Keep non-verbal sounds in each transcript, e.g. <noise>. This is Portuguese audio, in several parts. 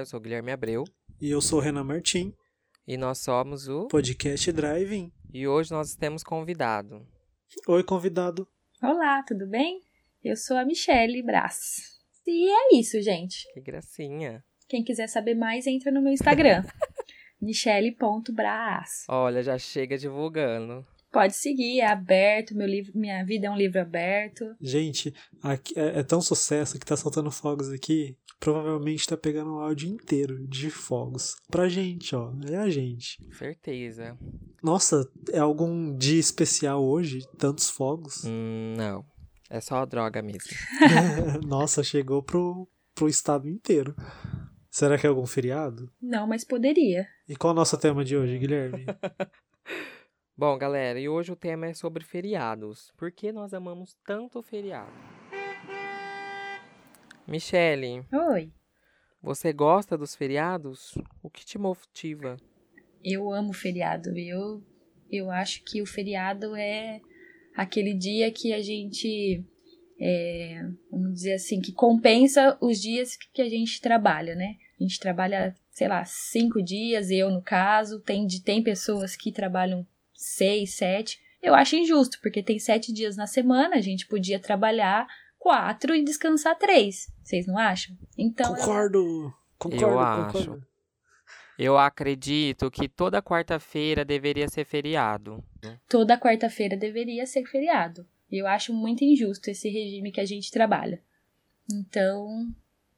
eu sou o Guilherme Abreu. E eu sou o Renan Martim. E nós somos o Podcast Driving. E hoje nós temos convidado. Oi, convidado. Olá, tudo bem? Eu sou a Michelle Brás. E é isso, gente. Que gracinha. Quem quiser saber mais, entra no meu Instagram. <laughs> michele.bras. Olha, já chega divulgando. Pode seguir, é aberto, meu livro, minha vida é um livro aberto. Gente, aqui, é, é, tão sucesso que tá soltando fogos aqui, provavelmente tá pegando o áudio inteiro de fogos. Pra gente, ó, é a gente. Certeza. Nossa, é algum dia especial hoje? Tantos fogos? Hum, não, é só droga mesmo. <laughs> Nossa, chegou pro, pro estado inteiro. Será que é algum feriado? Não, mas poderia. E qual é o nosso tema de hoje, Guilherme? <laughs> Bom, galera, e hoje o tema é sobre feriados. Por que nós amamos tanto o feriado? Michele. Oi. Você gosta dos feriados? O que te motiva? Eu amo feriado. Eu, eu acho que o feriado é aquele dia que a gente, é, vamos dizer assim, que compensa os dias que a gente trabalha, né? A gente trabalha, sei lá, cinco dias, eu no caso. Tem, tem pessoas que trabalham seis, sete. Eu acho injusto, porque tem sete dias na semana, a gente podia trabalhar quatro e descansar três. Vocês não acham? Então. Concordo, concordo, eu concordo. acho. Eu acredito que toda quarta-feira deveria ser feriado. Toda quarta-feira deveria ser feriado. Eu acho muito injusto esse regime que a gente trabalha. Então,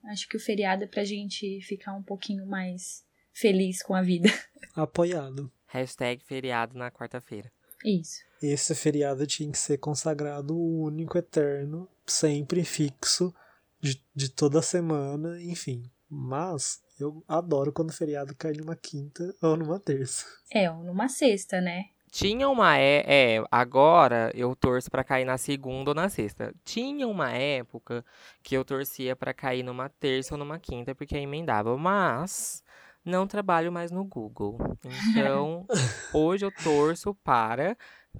acho que o feriado é pra gente ficar um pouquinho mais feliz com a vida. <laughs> Apoiado. Hashtag feriado na quarta-feira. Isso. Esse feriado tinha que ser consagrado único, eterno, sempre fixo, de, de toda semana, enfim. Mas eu adoro quando o feriado cai numa quinta ou numa terça. É, ou numa sexta, né? Tinha uma é, é agora eu torço para cair na segunda ou na sexta. Tinha uma época que eu torcia para cair numa terça ou numa quinta porque emendava, mas não trabalho mais no Google. <laughs> Então, hoje eu torço para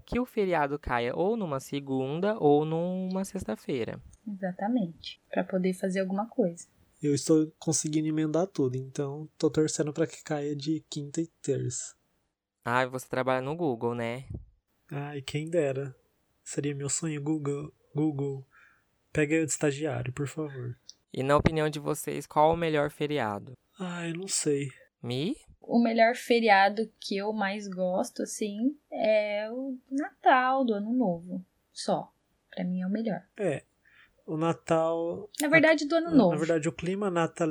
que o feriado caia ou numa segunda ou numa sexta-feira. Exatamente, para poder fazer alguma coisa. Eu estou conseguindo emendar tudo, então tô torcendo para que caia de quinta e terça. Ah, você trabalha no Google, né? Ai, quem dera. Seria meu sonho, Google. Google, pega eu de estagiário, por favor. E na opinião de vocês, qual o melhor feriado? Ai, não sei. Me? O melhor feriado que eu mais gosto, assim, é o Natal do Ano Novo. Só. Pra mim é o melhor. É. O Natal. Na verdade, do Ano Novo. Na verdade, o clima natal.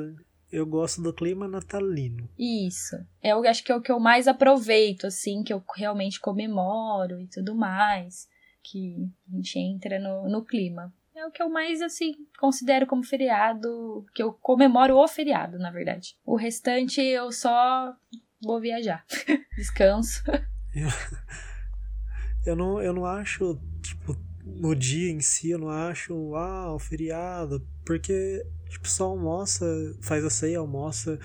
Eu gosto do clima natalino. Isso. É, eu acho que é o que eu mais aproveito, assim, que eu realmente comemoro e tudo mais. Que a gente entra no, no clima é o que eu mais, assim, considero como feriado, que eu comemoro o feriado, na verdade. O restante eu só vou viajar. <laughs> Descanso. Eu, <laughs> eu, não, eu não acho, tipo, no dia em si, eu não acho, uau, feriado, porque, tipo, só almoça, faz a ceia, almoça,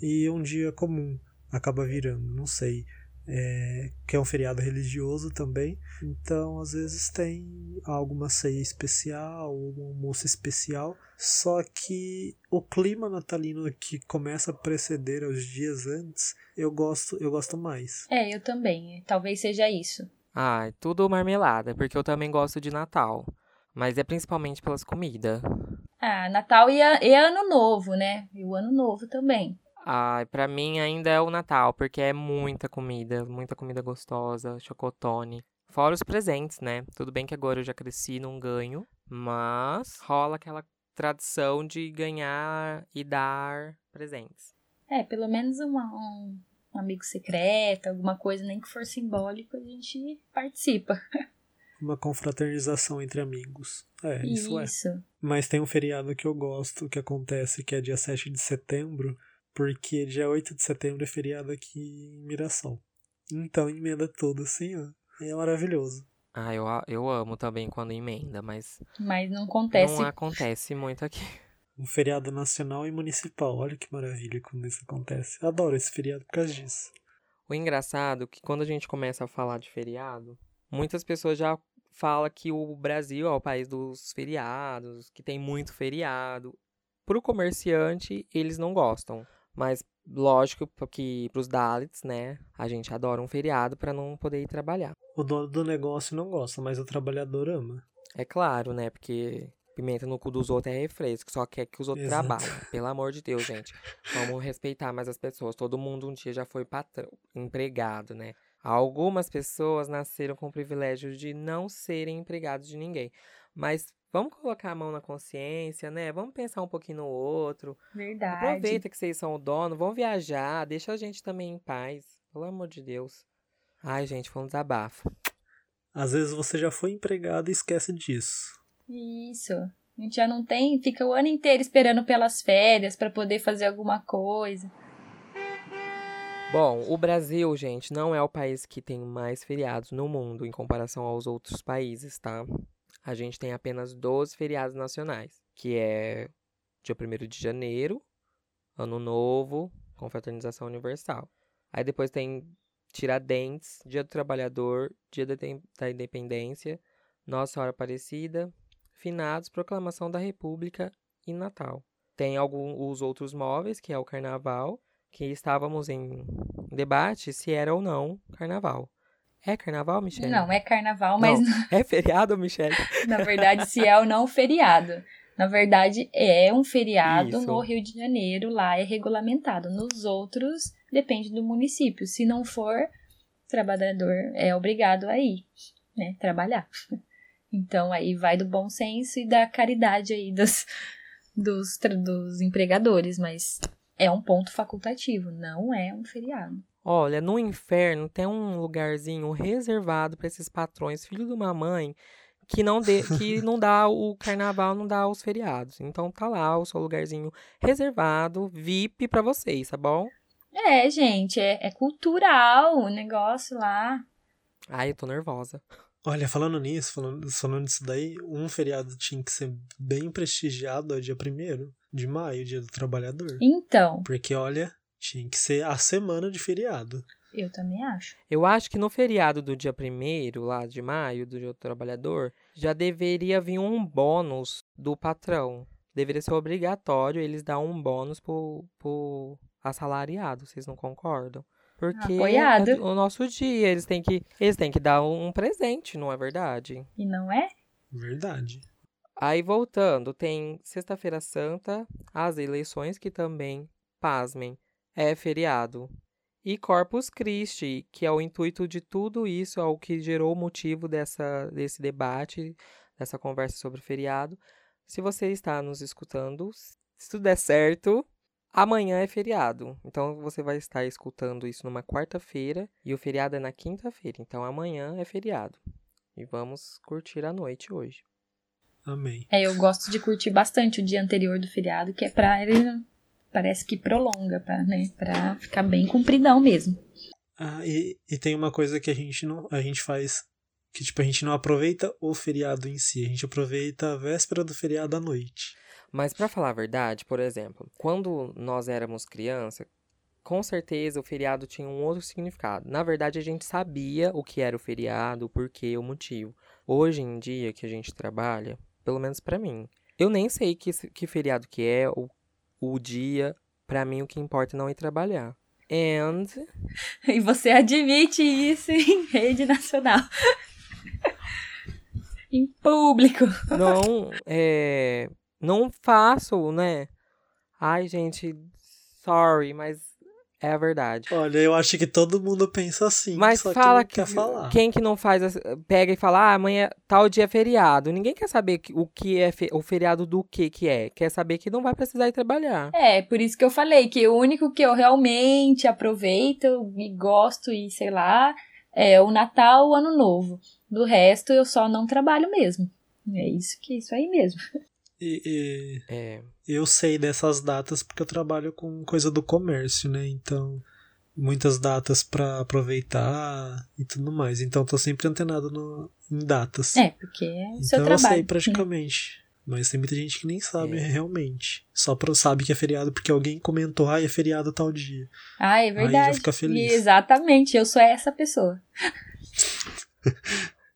e um dia comum acaba virando, não sei é, que é um feriado religioso também. Então, às vezes tem alguma ceia especial, um almoço especial. Só que o clima natalino que começa a preceder os dias antes, eu gosto, eu gosto mais. É, eu também. Talvez seja isso. Ah, tudo marmelada, porque eu também gosto de Natal. Mas é principalmente pelas comidas. Ah, Natal e, a, e Ano Novo, né? E o Ano Novo também. Ai, pra mim ainda é o Natal, porque é muita comida, muita comida gostosa, chocotone. Fora os presentes, né? Tudo bem que agora eu já cresci, não ganho, mas rola aquela tradição de ganhar e dar presentes. É, pelo menos uma, um, um amigo secreto, alguma coisa, nem que for simbólico, a gente participa. <laughs> Uma confraternização entre amigos. É, isso, isso é. Mas tem um feriado que eu gosto, que acontece, que é dia 7 de setembro, porque dia 8 de setembro é feriado aqui em Mirassol. Então emenda tudo assim, ó. É maravilhoso. Ah, eu, eu amo também quando emenda, mas. Mas não acontece. Não acontece muito aqui. <laughs> Um feriado nacional e municipal. Olha que maravilha quando isso acontece. Eu adoro esse feriado por causa disso. O engraçado é que quando a gente começa a falar de feriado, muitas pessoas já falam que o Brasil é o país dos feriados, que tem muito feriado. Pro comerciante, eles não gostam. Mas lógico que pros Dalits, né, a gente adora um feriado para não poder ir trabalhar. O dono do negócio não gosta, mas o trabalhador ama. É claro, né, porque pimenta no cu dos outros é refresco, só quer que os outros Exato. trabalhem. Pelo amor de Deus, gente. Vamos respeitar mais as pessoas. Todo mundo um dia já foi patrão, empregado, né? Algumas pessoas nasceram com o privilégio de não serem empregados de ninguém. Mas vamos colocar a mão na consciência, né? Vamos pensar um pouquinho no outro. Verdade. Aproveita que vocês são o dono, vão viajar, deixa a gente também em paz. Pelo amor de Deus. Ai, gente, foi um desabafo. Às vezes você já foi empregado e esquece disso. Isso. A gente já não tem, fica o ano inteiro esperando pelas férias para poder fazer alguma coisa. Bom, o Brasil, gente, não é o país que tem mais feriados no mundo em comparação aos outros países, tá? A gente tem apenas 12 feriados nacionais, que é dia 1 de janeiro, Ano Novo, Confraternização Universal. Aí depois tem Tiradentes, Dia do Trabalhador, Dia da Independência, Nossa Senhora Aparecida, Finados, Proclamação da República e Natal. Tem alguns os outros móveis, que é o Carnaval, que estávamos em debate se era ou não Carnaval. É Carnaval, Michelle? Não, é carnaval, mas É feriado, Michelle? <laughs> na verdade, se é ou não feriado. Na verdade, é um feriado Isso. no Rio de Janeiro, lá é regulamentado. Nos outros, depende do município. Se não for, o trabalhador é obrigado a ir, né? Trabalhar. Então, aí vai do bom senso e da caridade aí dos, dos, dos empregadores, mas é um ponto facultativo, não é um feriado. Olha, no inferno tem um lugarzinho reservado para esses patrões, filho de uma mãe, que não, dê, <laughs> que não dá o carnaval, não dá os feriados. Então tá lá o seu lugarzinho reservado, VIP para vocês, tá bom? É, gente, é, é cultural o negócio lá. Ai, eu tô nervosa. Olha, falando nisso, falando, falando disso daí, um feriado tinha que ser bem prestigiado é o dia 1 de maio, dia do trabalhador. Então, Porque, olha, tinha que ser a semana de feriado. eu também acho. Eu acho que no feriado do dia 1 lá de maio, do Dia do Trabalhador, já deveria vir um bônus do patrão. Deveria ser obrigatório eles dar um bônus pro, pro assalariado, vocês não concordam? Porque Apoiado. é o nosso dia, eles têm que eles têm que dar um presente, não é verdade? E não é? Verdade. Aí voltando, tem Sexta-feira Santa, as eleições que também, pasmem, é feriado. E Corpus Christi, que é o intuito de tudo isso, é o que gerou o motivo dessa, desse debate, dessa conversa sobre feriado. Se você está nos escutando, se tudo der certo, amanhã é feriado. Então você vai estar escutando isso numa quarta-feira e o feriado é na quinta-feira. Então amanhã é feriado. E vamos curtir a noite hoje. Amém. É, eu gosto de curtir bastante o dia anterior do feriado, que é pra ele. Parece que prolonga, pra, né? Pra ficar bem compridão mesmo. Ah, e, e tem uma coisa que a gente não a gente faz que tipo a gente não aproveita o feriado em si, a gente aproveita a véspera do feriado à noite. Mas pra falar a verdade, por exemplo, quando nós éramos criança, com certeza o feriado tinha um outro significado. Na verdade, a gente sabia o que era o feriado, o porquê, o motivo. Hoje em dia que a gente trabalha, pelo menos pra mim, eu nem sei que, que feriado que é, o, o dia. Pra mim, o que importa é não ir trabalhar. And <laughs> E você admite isso em rede nacional. <laughs> em público. não é, não faço, né? Ai, gente, sorry, mas é a verdade. Olha, eu acho que todo mundo pensa assim, Mas só fala que que, quer falar. quem que não faz, pega e fala, ah, amanhã tal dia é feriado. Ninguém quer saber que- o que é fe- o feriado do que que é. Quer saber que não vai precisar ir trabalhar. É, por isso que eu falei que o único que eu realmente aproveito e gosto e sei lá é o Natal, o Ano Novo. Do resto eu só não trabalho mesmo. É isso que isso aí mesmo. E, e É, eu sei dessas datas porque eu trabalho com coisa do comércio, né? Então, muitas datas pra aproveitar e tudo mais. Então, tô sempre antenado no, em datas. É, porque é o seu então eu trabalho. sei praticamente. Mas tem muita gente que nem sabe É. realmente. Só pra, sabe que é feriado porque alguém comentou, ah, é feriado tal dia. Ah, é já verdade. fica feliz. E exatamente, eu sou essa pessoa. <laughs>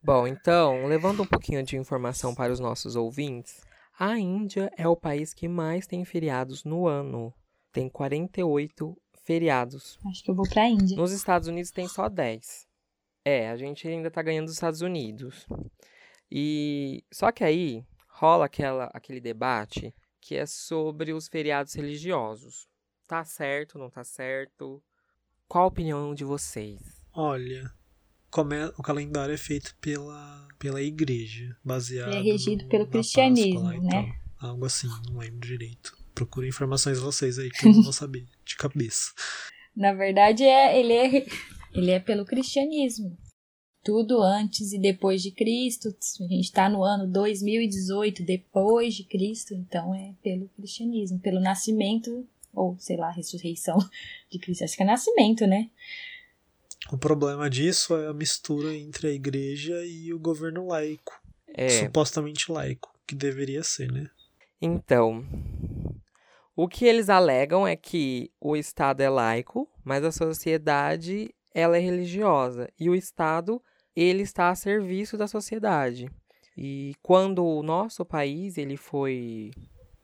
Bom, então, levando um pouquinho de informação para os nossos ouvintes, a Índia é o país que mais tem feriados no ano. tem 48 feriados. Acho que eu vou pra Índia. Nos Estados Unidos tem só 10. É, a gente ainda tá ganhando dos Estados Unidos. E só que aí rola aquela, aquele debate que é sobre os feriados religiosos. Tá certo, não tá certo? Qual a opinião de vocês? Olha, como é, o calendário é feito pela, pela igreja, baseado. Ele é regido no- pelo cristianismo, Páscoa né? tal. Algo assim, não lembro direito. Procure informações vocês aí que eu não vou saber de cabeça. <laughs> Na verdade, é, ele, é, ele é pelo cristianismo. Tudo antes e depois de Cristo. A gente está no ano 2018, depois de Cristo, então é pelo cristianismo, pelo nascimento, ou sei lá, ressurreição <laughs> de Cristo. Acho que é nascimento, né? O problema disso é a mistura entre a igreja e o governo laico. É, Supostamente laico, que deveria ser, né? então, o que eles alegam é que o Estado é laico, mas a sociedade ela é religiosa e o Estado ele está a serviço da sociedade. E quando o nosso país ele foi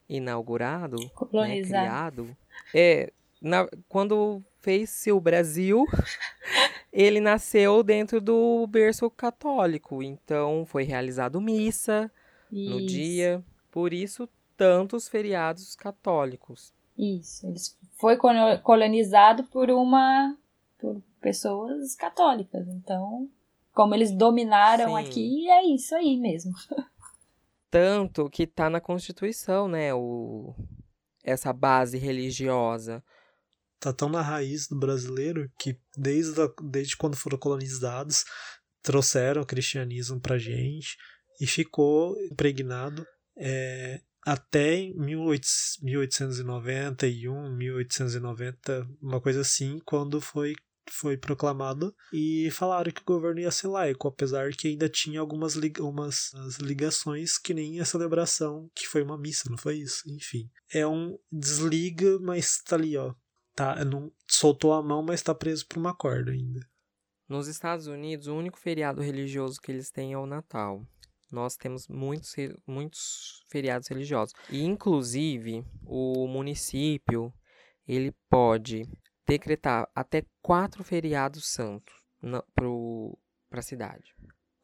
inaugurado, né, criado, é, na- quando o Brasil, <laughs> ele nasceu dentro do berço católico. Então foi realizado missa no Isso, dia, por isso tantos feriados católicos. Isso. Eles foi colo- colonizado por uma por pessoas católicas. Então, como eles dominaram Sim. aqui, é isso aí mesmo. <laughs> Tanto que tá na Constituição, né, o essa base religiosa. Tá tão na raiz do brasileiro que desde, a- desde quando foram colonizados trouxeram o cristianismo pra gente e ficou impregnado é, até em 18 1891, 1890, uma coisa assim, quando foi foi proclamado e falaram que o governo ia ser laico, apesar que ainda tinha algumas li- umas as ligações que nem a celebração, que foi uma missa, não foi isso? Enfim. É um desliga, mas tá ali, ó. Tá, não soltou a mão, mas tá preso por uma corda ainda. Nos Estados Unidos, o único feriado religioso que eles têm é o Natal. Nós temos muitos, muitos feriados religiosos. E, inclusive, o município ele pode decretar até quatro feriados santos para a cidade,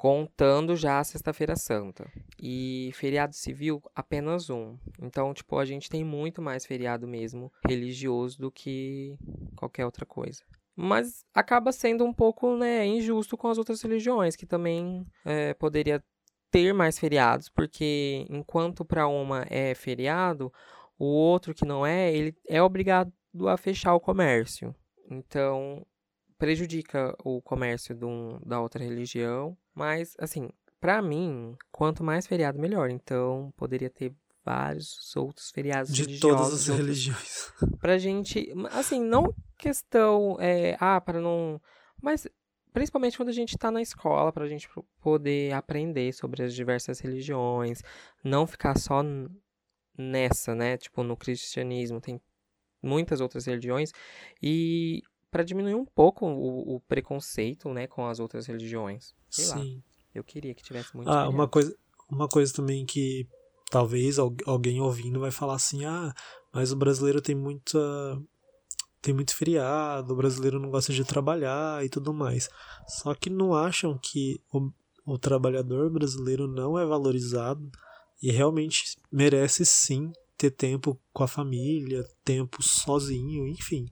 contando já a Sexta-feira Santa. E feriado civil, apenas um. Então, tipo, a gente tem muito mais feriado mesmo religioso do que qualquer outra coisa. Mas acaba sendo um pouco né, injusto com as outras religiões, que também é, poderia ter mais feriados, porque enquanto para uma é feriado, o outro que não é, ele é obrigado a fechar o comércio. Então, prejudica o comércio um- da outra religião. Mas, assim, para mim, quanto mais feriado, melhor. Então, poderia ter vários outros feriados De todas as de outras religiões. <laughs> pra gente, assim, não questão, é, ah, para não, mas principalmente quando a gente tá na escola, pra gente pro- poder aprender sobre as diversas religiões, não ficar só nessa, né, tipo, no cristianismo, tem muitas outras religiões, e pra diminuir um pouco o, o preconceito, né, com as outras religiões. Sei lá, Sim. eu queria que tivesse muito Ah, uma coisa, uma coisa também que talvez al- alguém ouvindo vai falar assim: ah, mas o brasileiro tem muita. Tem muito feriado, o brasileiro não gosta de trabalhar e tudo mais. Só que não acham que o, o trabalhador brasileiro não é valorizado e realmente merece sim ter tempo com a família, tempo sozinho, enfim.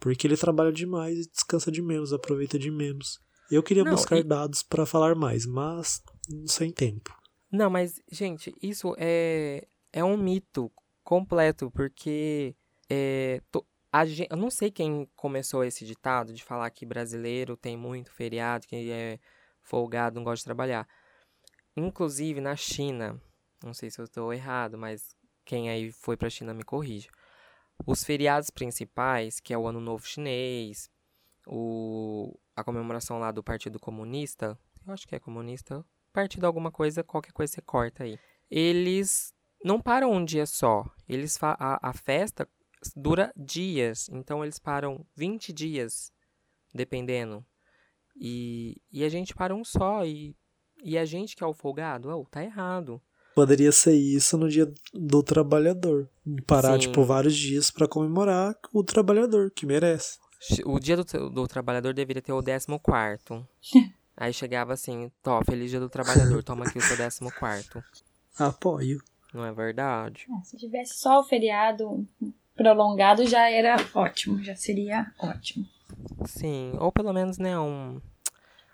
Porque ele trabalha demais e descansa de menos, aproveita de menos. Eu queria Não, buscar e- dados para falar mais, mas sem tempo. Não, mas, gente, isso é, é um mito completo, porque é, to- a eu não sei quem começou esse ditado de falar que brasileiro tem muito feriado, que é folgado, não gosta de trabalhar. Inclusive, na China, não sei se eu estou errado, mas quem aí foi pra China me corrija. Os feriados principais, que é o Ano Novo Chinês, o, a comemoração lá do Partido Comunista, eu acho que é comunista, partido alguma coisa, qualquer coisa você corta aí. Eles não param um dia só. Eles a, a festa dura dias. Então eles param 20 dias, dependendo. E, e a gente para um só. E, e a gente que é o folgado, oh, tá errado. Poderia ser isso no dia do trabalhador. Parar, Sim. tipo, vários dias pra comemorar o trabalhador, que merece. O dia do, do trabalhador deveria ter o 14. <laughs> Aí chegava assim, Tó, feliz dia do trabalhador, toma aqui o seu 14. <laughs> Apoio. Não é verdade? Ah, se tivesse só o feriado prolongado já era ótimo, já seria ótimo. Sim, ou pelo menos, né, um...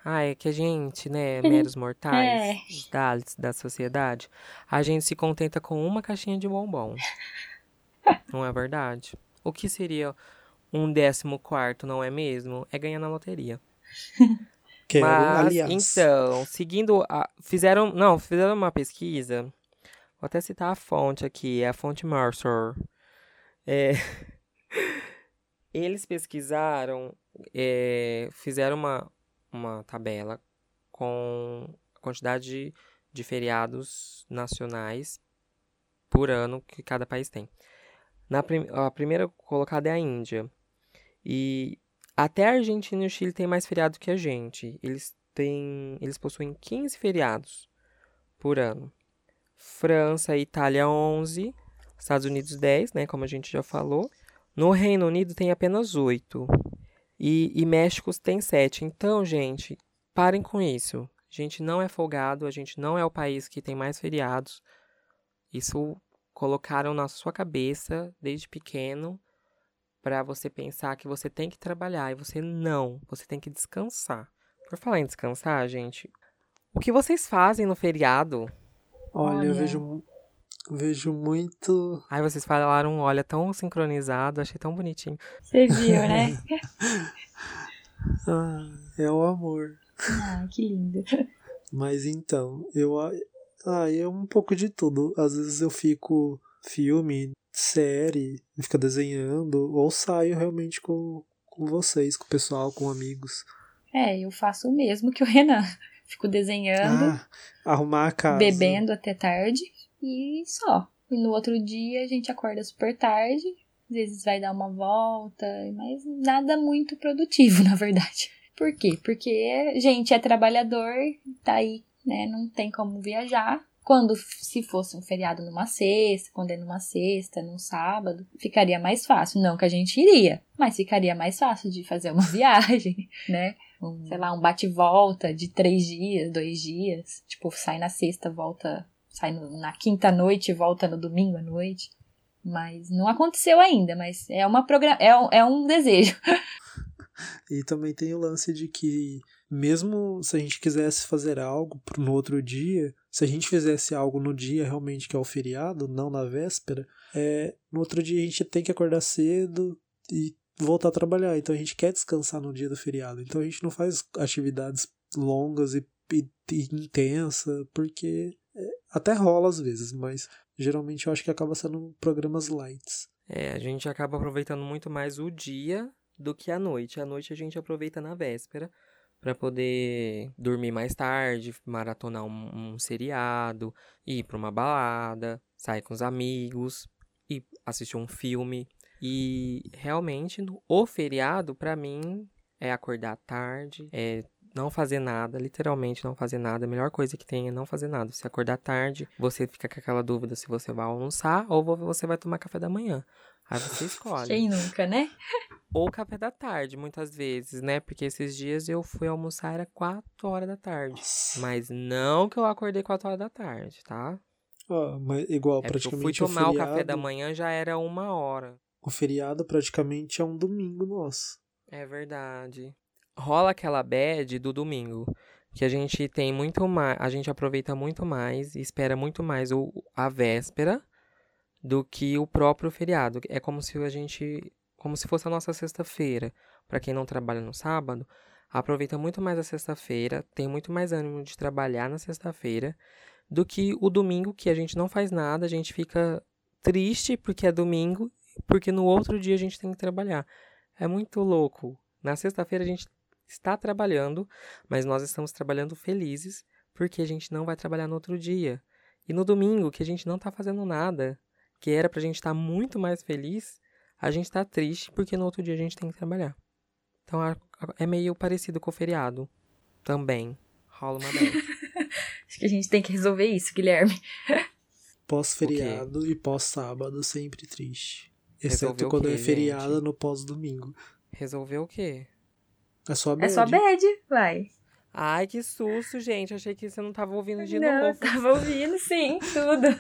Ai, que a gente, né, <laughs> meros mortais, os Dalits da sociedade, a gente se contenta com uma caixinha de bombom. <laughs> não é verdade? O que seria um décimo quarto, não é mesmo? É ganhar na loteria. <laughs> Quero, Mas, aliás. então, seguindo a... Fizeram... Não, fizeram uma pesquisa. Vou até citar a fonte aqui. É a fonte Mercer. É... Eles pesquisaram... é, Fizeram uma, uma tabela com a quantidade de, feriados nacionais por ano que cada país tem. Na prim... A primeira colocada é a Índia. E até a Argentina e o Chile têm mais feriado que a gente. Eles têm, eles possuem 15 feriados por ano. França e Itália 11, Estados Unidos 10, né, como a gente já falou. No Reino Unido tem apenas 8. E, e México tem 7. Então, gente, parem com isso. A gente não é folgado, a gente não é o país que tem mais feriados. Isso colocaram na sua cabeça desde pequeno para você pensar que você tem que trabalhar e você não, você tem que descansar. Por falar em descansar, gente, o que vocês fazem no feriado? Olha, eu Olha. vejo, mu- vejo muito. Ai, vocês falaram, olha, tão sincronizado, achei tão bonitinho. Você viu, né? <laughs> Ah, é o amor. ah, que lindo. Mas então, eu. a- Ah, é um pouco de tudo. Às vezes eu fico filme, série, fica desenhando, ou saio realmente com, com vocês, com o pessoal, com amigos. É, eu faço o mesmo que o Renan. <laughs> Fico desenhando, Ah, arrumar a casa. bebendo até tarde e só. E no outro dia a gente acorda super tarde, às vezes vai dar uma volta, mas nada muito produtivo, <laughs> na verdade. Por quê? Porque a gente é trabalhador, tá aí, né? Não tem como viajar. Quando se fosse um feriado numa sexta, quando é numa sexta, num sábado, ficaria mais fácil. Não que a gente iria, mas ficaria mais fácil de fazer uma <laughs> viagem, né? Um, sei lá, um bate-volta de três dias, dois dias. Tipo, sai na sexta, volta. Sai no- na quinta noite e volta no domingo à noite. Mas não aconteceu ainda, mas é, uma é, um, é um desejo. <laughs> E também tem o lance de que, mesmo se a gente quisesse fazer algo no outro dia, se a gente fizesse algo no dia realmente que é o feriado, não na véspera, é, no outro dia a gente tem que acordar cedo e voltar a trabalhar. Então a gente quer descansar no dia do feriado. Então a gente não faz atividades longas e, e, e intensa, porque até rola às vezes, mas geralmente eu acho que acaba sendo programas lights. É, a gente acaba aproveitando muito mais o dia do que a noite. A noite a gente aproveita na véspera para poder dormir mais tarde, maratonar um, um seriado, ir para uma balada, sair com os amigos, e assistir um filme. E realmente no- o feriado para mim é acordar tarde, é não fazer nada, literalmente não fazer nada. A melhor coisa que tem é não fazer nada. Você acordar tarde, você fica com aquela dúvida se você vai almoçar ou vo- você vai tomar café da manhã. Aí você <laughs> escolhe. Quem nunca, né? Ou café da tarde, muitas vezes, né? Porque esses dias eu fui almoçar, era 4 horas da tarde. Mas não que eu acordei 4 horas da tarde, tá? Ó, mas igual, É porque eu fui praticamente tomar o o feriado, café da manhã, já era uma hora. O feriado praticamente é um domingo nosso. É verdade. Rola aquela bad do domingo. Que a gente tem muito mais. A gente aproveita muito mais e espera muito mais o, a véspera do que o próprio feriado. É como se a gente. Como se fosse a nossa sexta-feira. Pra quem não trabalha no sábado, aproveita muito mais a sexta-feira, tem muito mais ânimo de trabalhar na sexta-feira do que o domingo, que a gente não faz nada, a gente fica triste porque é domingo, porque no outro dia a gente tem que trabalhar. É muito louco. Na sexta-feira a gente está trabalhando, mas nós estamos trabalhando felizes porque a gente não vai trabalhar no outro dia. E no domingo, que a gente não está fazendo nada, que era pra gente estar muito mais feliz, a gente tá triste porque no outro dia a gente tem que trabalhar. Então a- a- é meio parecido com o feriado. Também. Rola uma. <laughs> Acho que a gente tem que resolver isso, Guilherme. <laughs> Pós-feriado e pós-sábado, sempre triste. Exceto quando quê, é feriado gente? no pós-domingo. Resolveu o quê? É só É bad. só bad, vai. Ai, que susto, gente. Achei que você não tava ouvindo de Não, novo. tava ouvindo sim, <laughs> tudo.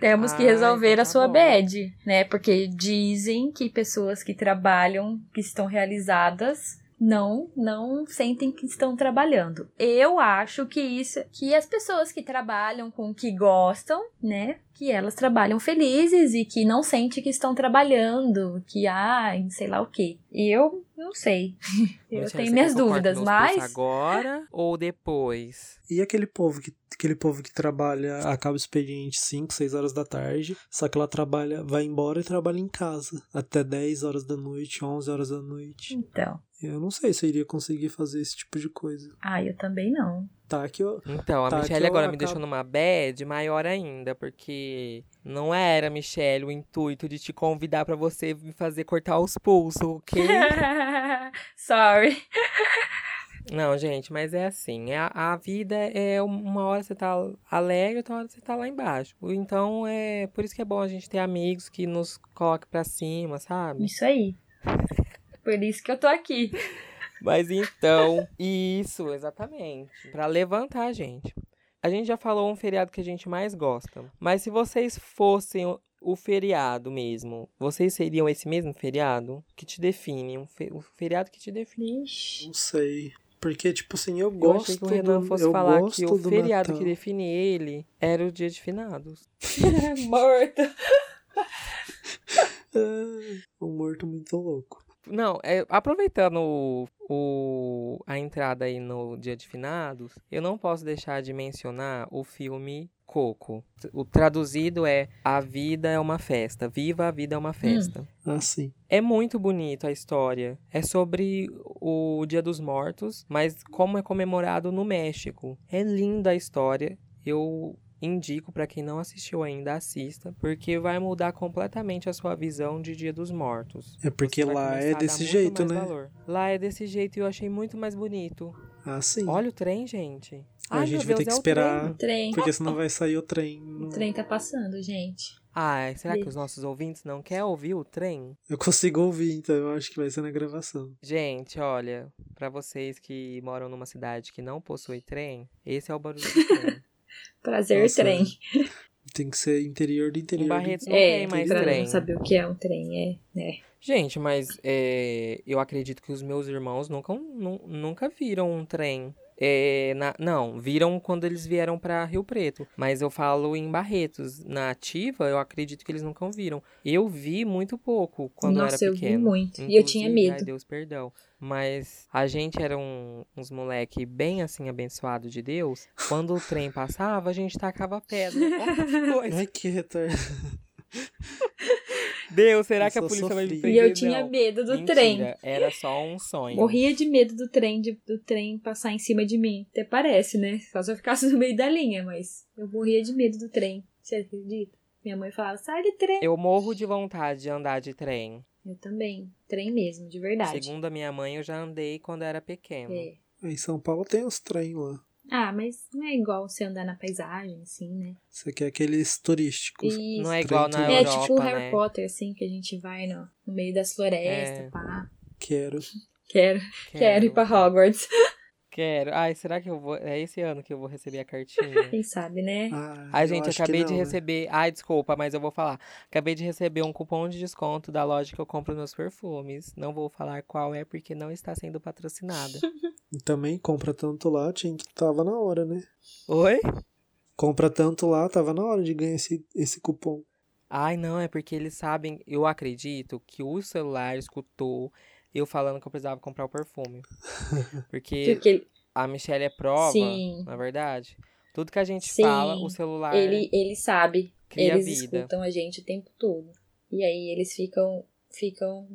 Temos que Ai, resolver então a tá sua bom. bad, né? Porque dizem que pessoas que trabalham, que estão realizadas, não não sentem que estão trabalhando. Eu acho que isso, que as pessoas que trabalham com o que gostam, né? Que elas trabalham felizes e que não sentem que estão trabalhando, que ah, sei lá o quê. Eu não sei. <laughs> Eu tenho minhas dúvidas, mas agora ou depois? E aquele povo que aquele povo que trabalha, acaba o expediente 5, 6 horas da tarde, só que ela trabalha, vai embora e trabalha em casa até 10 horas da noite, 11 horas da noite. então, Eu não sei se eu iria conseguir fazer esse tipo de coisa. ah, eu também não. Tá que eu Então, a Tá, Michelle agora me acabo- deixou numa bad maior ainda, porque não era, Michelle, o intuito de te convidar pra você me fazer cortar os pulsos, ok? <laughs> Sorry. <laughs> não, gente, mas é assim, a, a vida é uma hora você tá alegre, outra hora você tá lá embaixo. Então, é por isso que é bom a gente ter amigos que nos coloquem pra cima, sabe? Isso aí. Por isso que eu tô aqui. <laughs> Mas então, isso, exatamente. Pra levantar a gente. A gente já falou um feriado que a gente mais gosta. Mas se vocês fossem o, o feriado mesmo, vocês seriam esse mesmo feriado que te define? Um fe- o feriado que te define. Ixi. não sei. Porque, tipo assim, eu Eu gosto achei que o Renan do, fosse eu falar gosto que o do feriado Natal. que define ele era o dia de finados. <laughs> Morto. <laughs> Um morto muito louco. Não, é, aproveitando o, o- a entrada aí no Dia de Finados, eu não posso deixar de mencionar o filme Coco. O traduzido é A Vida é uma Festa. Viva a Vida é uma Festa. Ah, sim. É muito bonito a história. É sobre o Dia dos Mortos, mas como é comemorado no México. É linda a história. Eu indico pra quem não assistiu ainda, assista, porque vai mudar completamente a sua visão de Dia dos Mortos. É porque lá é desse jeito, né? valor. Lá é desse jeito e eu achei muito mais bonito. Ah, sim. Olha o trem, gente. a Ai, gente vai Deus, ter que é o esperar, trem. Porque senão vai sair o trem. O trem tá passando, gente. Ai, será que os nossos ouvintes não querem ouvir o trem? Eu consigo ouvir, então eu acho que vai ser na gravação. Gente, olha, pra vocês que moram numa cidade que não possui trem, esse é o barulho do <laughs> trem. Prazer, Nossa, trem. Tem que ser interior do interior. Em Barretos não É, tem mais pra trem. não saber o que é um trem, é. é. Gente, mas é, eu acredito que os meus irmãos nunca, nu- nunca viram um trem. É, na- não, viram quando eles vieram pra Rio Preto. Mas eu falo em Barretos. Na ativa, eu acredito que eles nunca viram. Eu vi muito pouco quando eu Nossa, era eu vi pequeno. muito. E eu tinha Inclusive, medo. Ai, Deus, perdão. Mas a gente era um- uns moleque bem assim, abençoado de Deus. Quando o trem passava, a gente tacava pedra. <laughs> Olha que coisa. Ai, que retardo. <laughs> Deus, será Eu que a polícia vai me prender? E eu tinha Não. medo do Mentira, trem. Era só um sonho. Morria de medo do trem, de- do trem passar em cima de mim. Até parece, né? Só se eu ficasse no meio da linha, mas eu morria de medo do trem. Você acredita? Minha mãe falava, sai de trem. Eu morro de vontade de andar de trem. Eu também. Trem mesmo, de verdade. Segundo a minha mãe, eu já andei quando era pequeno. É. Em São Paulo tem os trem lá. Ah, mas não é igual você andar na paisagem, assim, né? Você quer aqueles turísticos. Isso. Não é igual na É Europa, tipo o Harry né? Potter, assim, que a gente vai no, no meio das florestas, É. pá. Quero. Quero, quero ir pra Hogwarts. <laughs> Quero. Ai, será que eu vou... É esse ano que eu vou receber a cartinha? <laughs> Quem sabe, né? Ah, Ai, gente, acabei não, de né? receber... Ai, desculpa, mas eu vou falar. Acabei de receber um cupom de desconto da loja que eu compro meus perfumes. Não vou falar qual é, porque não está sendo patrocinada. <laughs> Também compra tanto lá, tinha que tava na hora, né? Oi? Compra tanto lá, tava na hora de ganhar esse, esse cupom. Ai, não, é porque eles sabem... Eu acredito que o celular escutou eu falando que eu precisava comprar o perfume. <laughs> Porque Porque a Michelle é prova, Sim. na verdade. Tudo que a gente Sim, fala, o celular ele, ele sabe. cria eles vida. escutam a gente o tempo todo. E aí eles ficam, ficam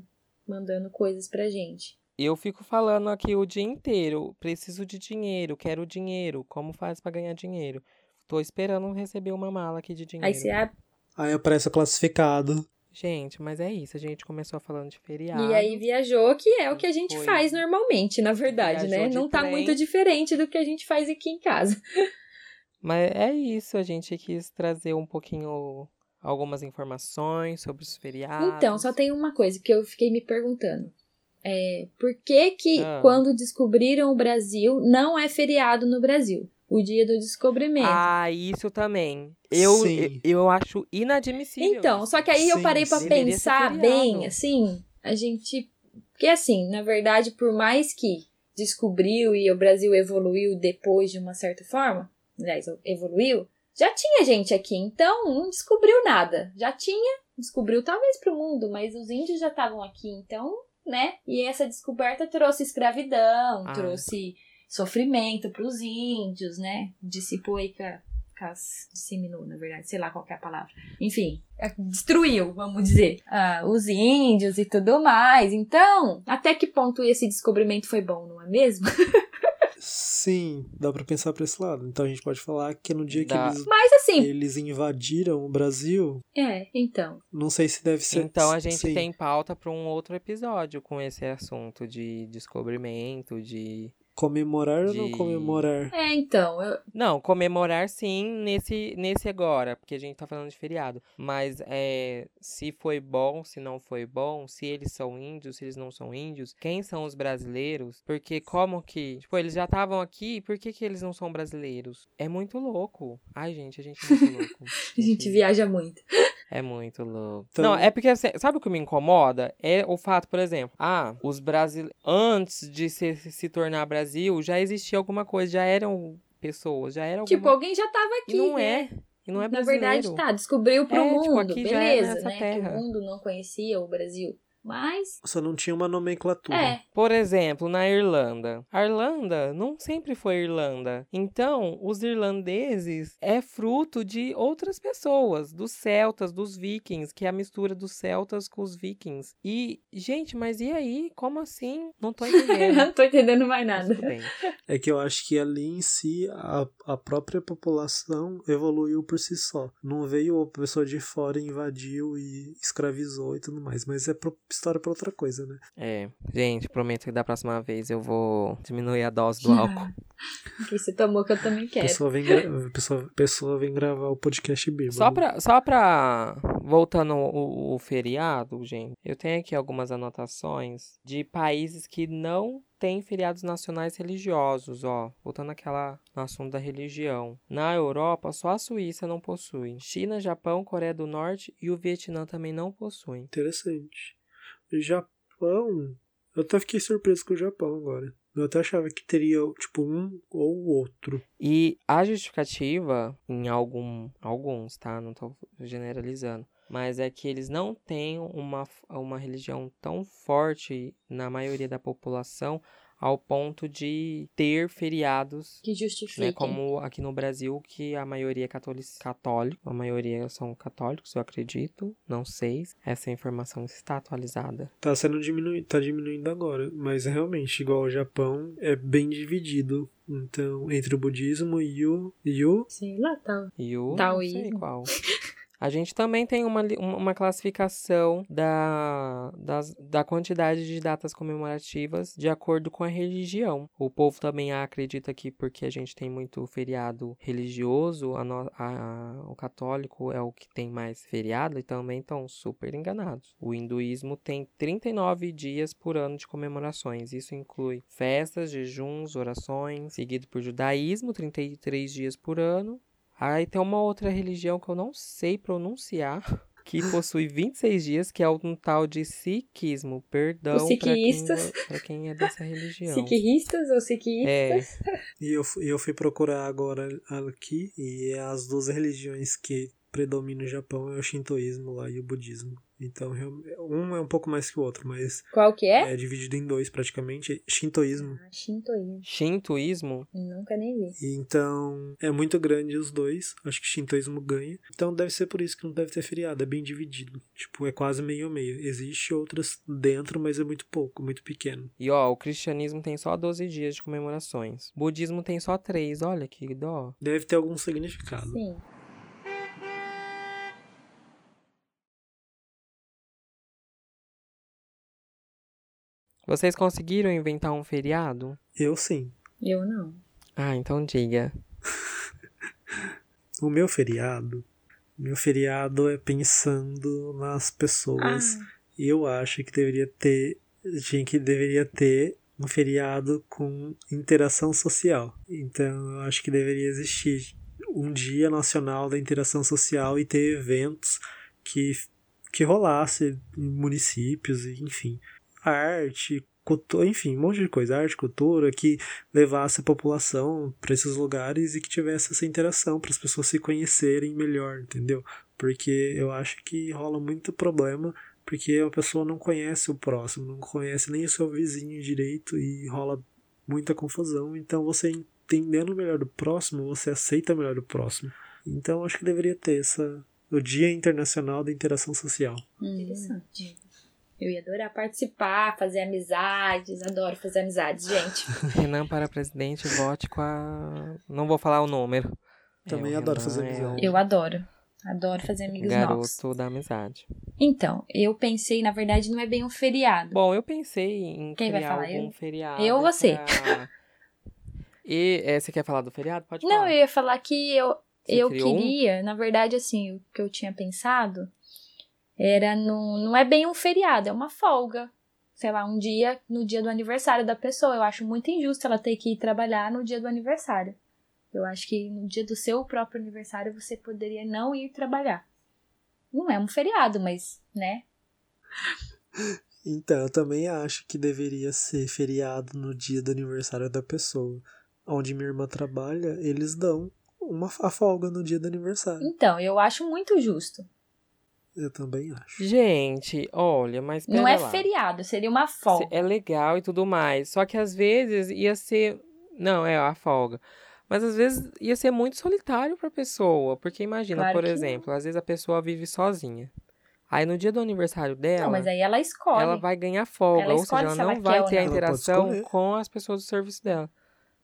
mandando coisas pra gente. Eu fico falando aqui o dia inteiro. Preciso de dinheiro, quero dinheiro. Como faz pra ganhar dinheiro? Tô esperando receber uma mala aqui de dinheiro. Aí você abre, Aí aparece o classificado. Gente, mas é isso. A gente começou falando de feriado. e aí viajou, que é o que a gente Foi. faz normalmente, na verdade, Viajou né? Não tá trem. muito diferente do que a gente faz aqui em casa. <laughs> Mas é isso, a gente quis trazer um pouquinho algumas informações sobre os feriados. Então, só tem uma coisa que eu fiquei me perguntando. É, por que que Ah. quando descobriram o Brasil, não é feriado no Brasil? O dia do descobrimento. Ah, isso também. Eu, eu, eu acho inadmissível. Então, só que aí eu Sim, parei pra sim. Deveria ser pensar bem, assim, a gente. Porque assim, na verdade, por mais que descobriu e o Brasil evoluiu depois de uma certa forma, aliás, evoluiu, já tinha gente aqui, então não descobriu nada. Já tinha, descobriu talvez pro mundo, mas os índios já estavam aqui, então, né? E essa descoberta trouxe escravidão, Ah. trouxe sofrimento pros índios, né? Dissipou aí com a- com as- disseminou, na verdade, sei lá qual que é a palavra. Enfim, é, destruiu, vamos dizer, ah, os índios e tudo mais. Então, até que ponto esse descobrimento foi bom, não é mesmo? <laughs> Sim, dá pra pensar pra esse lado. Então a gente pode falar que no dia Dá. que eles, Mas assim, eles invadiram o Brasil, é, então. não sei se deve ser. Então a gente sim. tem pauta para um outro episódio com esse assunto de descobrimento, de Comemorar ou não comemorar? É, então, eu, Não, comemorar sim nesse, nesse agora, porque a gente tá falando de feriado. Mas é, se foi bom, se não foi bom, se eles são índios, se eles não são índios, quem são os brasileiros? Porque como que. Tipo, eles já estavam aqui, por que, que eles não são brasileiros? É muito louco. Ai, gente, a gente é muito louco. <laughs> a gente viaja muito. É muito louco. Então- Não, é porque, assim, sabe o que me incomoda? É o fato, por exemplo, ah, os brasileiros, antes de se, se tornar Brasil, já existia alguma coisa, já eram pessoas, já era alguma... Tipo, alguém já tava aqui. e não né? é, e não é Na brasileiro. verdade, tá, descobriu pro É, tipo, mundo, é beleza, nessa né? terra. Que o mundo não conhecia o Brasil. Mas, Só não tinha uma nomenclatura. é, Por exemplo, na Irlanda. A Irlanda não sempre foi Irlanda. Então, os irlandeses é fruto de outras pessoas, dos celtas, dos vikings, que é a mistura dos celtas com os vikings. E, gente, mas e aí? Como assim? Não tô <laughs> entendendo. não tô entendendo mais nada. É que eu acho que ali em si a, a própria população evoluiu por si só. Não veio a pessoa de fora e invadiu e escravizou e tudo mais. Mas é história pra outra coisa, né? É, gente, prometo que da próxima vez eu vou diminuir a dose do álcool. Que você tomou que eu também quero. pessoa vem, gra- a pessoa, pessoa vem gravar o podcast bêbado. Só pra, só pra. Voltando o, o feriado, gente, eu tenho aqui algumas anotações de países que não têm feriados nacionais religiosos, ó. Voltando àquela no assunto da religião. Na Europa, só a Suíça não possui. China, Japão, Coreia do Norte e o Vietnã também não possuem. Interessante. Japão. Eu até fiquei surpreso com o Japão agora. Eu até achava que teria, tipo, um ou outro. E a justificativa, em algum, alguns, tá? Não tô generalizando. Mas é que eles não têm uma, uma religião tão forte na maioria da população ao ponto de ter feriados, Que justifique. né? Como aqui no Brasil, que a maioria é católico, católico, a maioria são católicos, eu acredito. Não sei. Essa informação está atualizada. Tá sendo diminuído, tá diminuindo agora. Mas realmente, igual o Japão, é bem dividido. Então, entre o budismo e o. E o Sei lá, tá. E o. Não Taoísmo. sei qual. <laughs> A gente também tem uma, uma classificação da, das, da quantidade de datas comemorativas de acordo com a religião. O povo também acredita que porque a gente tem muito feriado religioso, a a- o católico é o que tem mais feriado e também estão super enganados. O hinduísmo tem 39 dias por ano de comemorações. Isso inclui festas, jejuns, orações, seguido por judaísmo, 33 dias por ano. Aí tem uma outra religião que eu não sei pronunciar, <laughs> que possui 26 dias, que é um tal de sikhismo. Perdão pra quem, sikhistas. pra quem é dessa religião. Siquirristas ou siquistas? É, E eu, e eu fui procurar agora aqui, e as duas religiões que predominam no Japão é o shintoísmo lá e o budismo. Então, um é um pouco mais que o outro, mas Qual que é? é dividido em dois praticamente. Shintoísmo. Ah, Shintoísmo. shintoísmo. Nunca nem vi. E Então, é muito grande os dois. Acho que shintoísmo ganha. Então, deve ser por isso que não deve ter feriado. É bem dividido. Tipo, é quase meio a meio. Existe outras dentro, mas é muito pouco, muito pequeno. E ó, o cristianismo tem só 12 dias de comemorações. O budismo tem só 3, olha que dó. Deve ter algum significado. Sim. Vocês conseguiram inventar um feriado? Eu sim. Eu não. Ah, então diga. <laughs> O meu feriado, meu feriado é pensando nas pessoas. Ah. Eu acho que deveria ter, tinha que deveria ter um feriado com interação social. Então, eu acho que deveria existir um dia nacional da interação social e ter eventos que que rolasse em municípios, enfim, arte, cultura, enfim, um monte de coisa, arte, cultura, que levasse a população para esses lugares e que tivesse essa interação para as pessoas se conhecerem melhor, entendeu? Porque eu acho que rola muito problema porque a pessoa não conhece o próximo, não conhece nem o seu vizinho direito e rola muita confusão. Então você entendendo melhor do próximo, você aceita melhor o próximo. Então acho que deveria ter essa o Dia Internacional da Interação Social. Interessante. Eu ia adorar participar, fazer amizades. Adoro fazer amizades, gente. <laughs> Renan para presidente, vote com a. Não vou falar o número. Também É, o adoro Renan fazer é amizade. o Eu adoro. Adoro fazer amigos novos. Garoto da amizade. Então, eu pensei, na verdade, não é bem um feriado. Bom, eu pensei em Quem vai criar falar? algum Eu? feriado. Eu ou você? pra- <laughs> E é, você quer falar do feriado? Pode Não, falar. eu ia falar que eu, Você eu criou um? queria, na verdade, assim, o que eu tinha pensado era no, não é bem um feriado, é uma folga. Sei lá, um dia no dia do aniversário da pessoa. Eu acho muito injusto ela ter que ir trabalhar no dia do aniversário. Eu acho que no dia do seu próprio aniversário você poderia não ir trabalhar. Não é um feriado, mas, né? Então, eu também acho que deveria ser feriado no dia do aniversário da pessoa. Onde minha irmã trabalha, eles dão uma a folga no dia do aniversário. Então, eu acho muito justo. Eu também acho. Gente, olha, mas pera não é lá. feriado, seria uma folga. É legal e tudo mais. Só que às vezes ia ser. Não, é a folga. Mas às vezes ia ser muito solitário pra pessoa. Porque imagina, Claro por que não. exemplo, às vezes a pessoa vive sozinha. Aí no dia do aniversário dela, Não, mas aí ela escolhe. ela vai ganhar folga. Ela ou seja, ela se ela não quer vai ter a. Ela interação com as pessoas do serviço dela.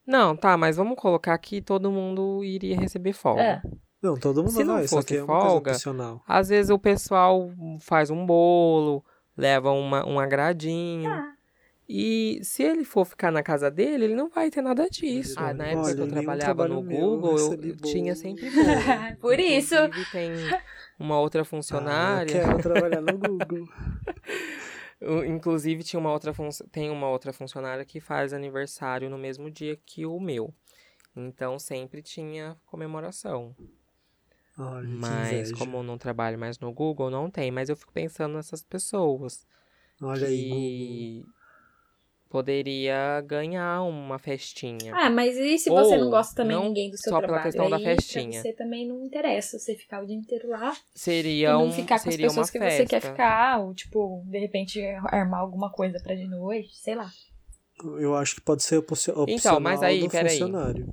Não, tá, mas vamos colocar que todo mundo iria receber folga. É. Não, todo mundo Se não vai, só fosse que é uma coisa folga, opcional. Às vezes o pessoal faz um bolo, leva uma, um agradinho. Ah, E se ele for ficar na casa dele, ele não vai ter nada disso. Olha, Ah, na época que eu trabalhava no meu Google, eu, eu tinha sempre bolo. <laughs> Por isso. Inclusive, tem uma outra Ah, eu funcionária. quero trabalhar no <laughs> Google. Inclusive, tinha uma outra fun- tem uma outra funcionária que faz aniversário no mesmo dia que o meu. Então sempre tinha comemoração. Olha, Mas como eu não trabalho mais no Google, não tem. Mas eu fico pensando nessas pessoas. Olha aí, Google. que poderia ganhar uma festinha. Ah, mas e se você não Ou gosta também não ninguém do seu só pela trabalho? questão da Aí, festinha. Pra você também não interessa você ficar o dia inteiro lá e Seria não um ficar com as pessoas que você quer ficar, ou tipo, de repente armar alguma coisa pra de noite, sei lá. Eu acho que pode ser opci- opcional Então, mas aí, do peraí. funcionário.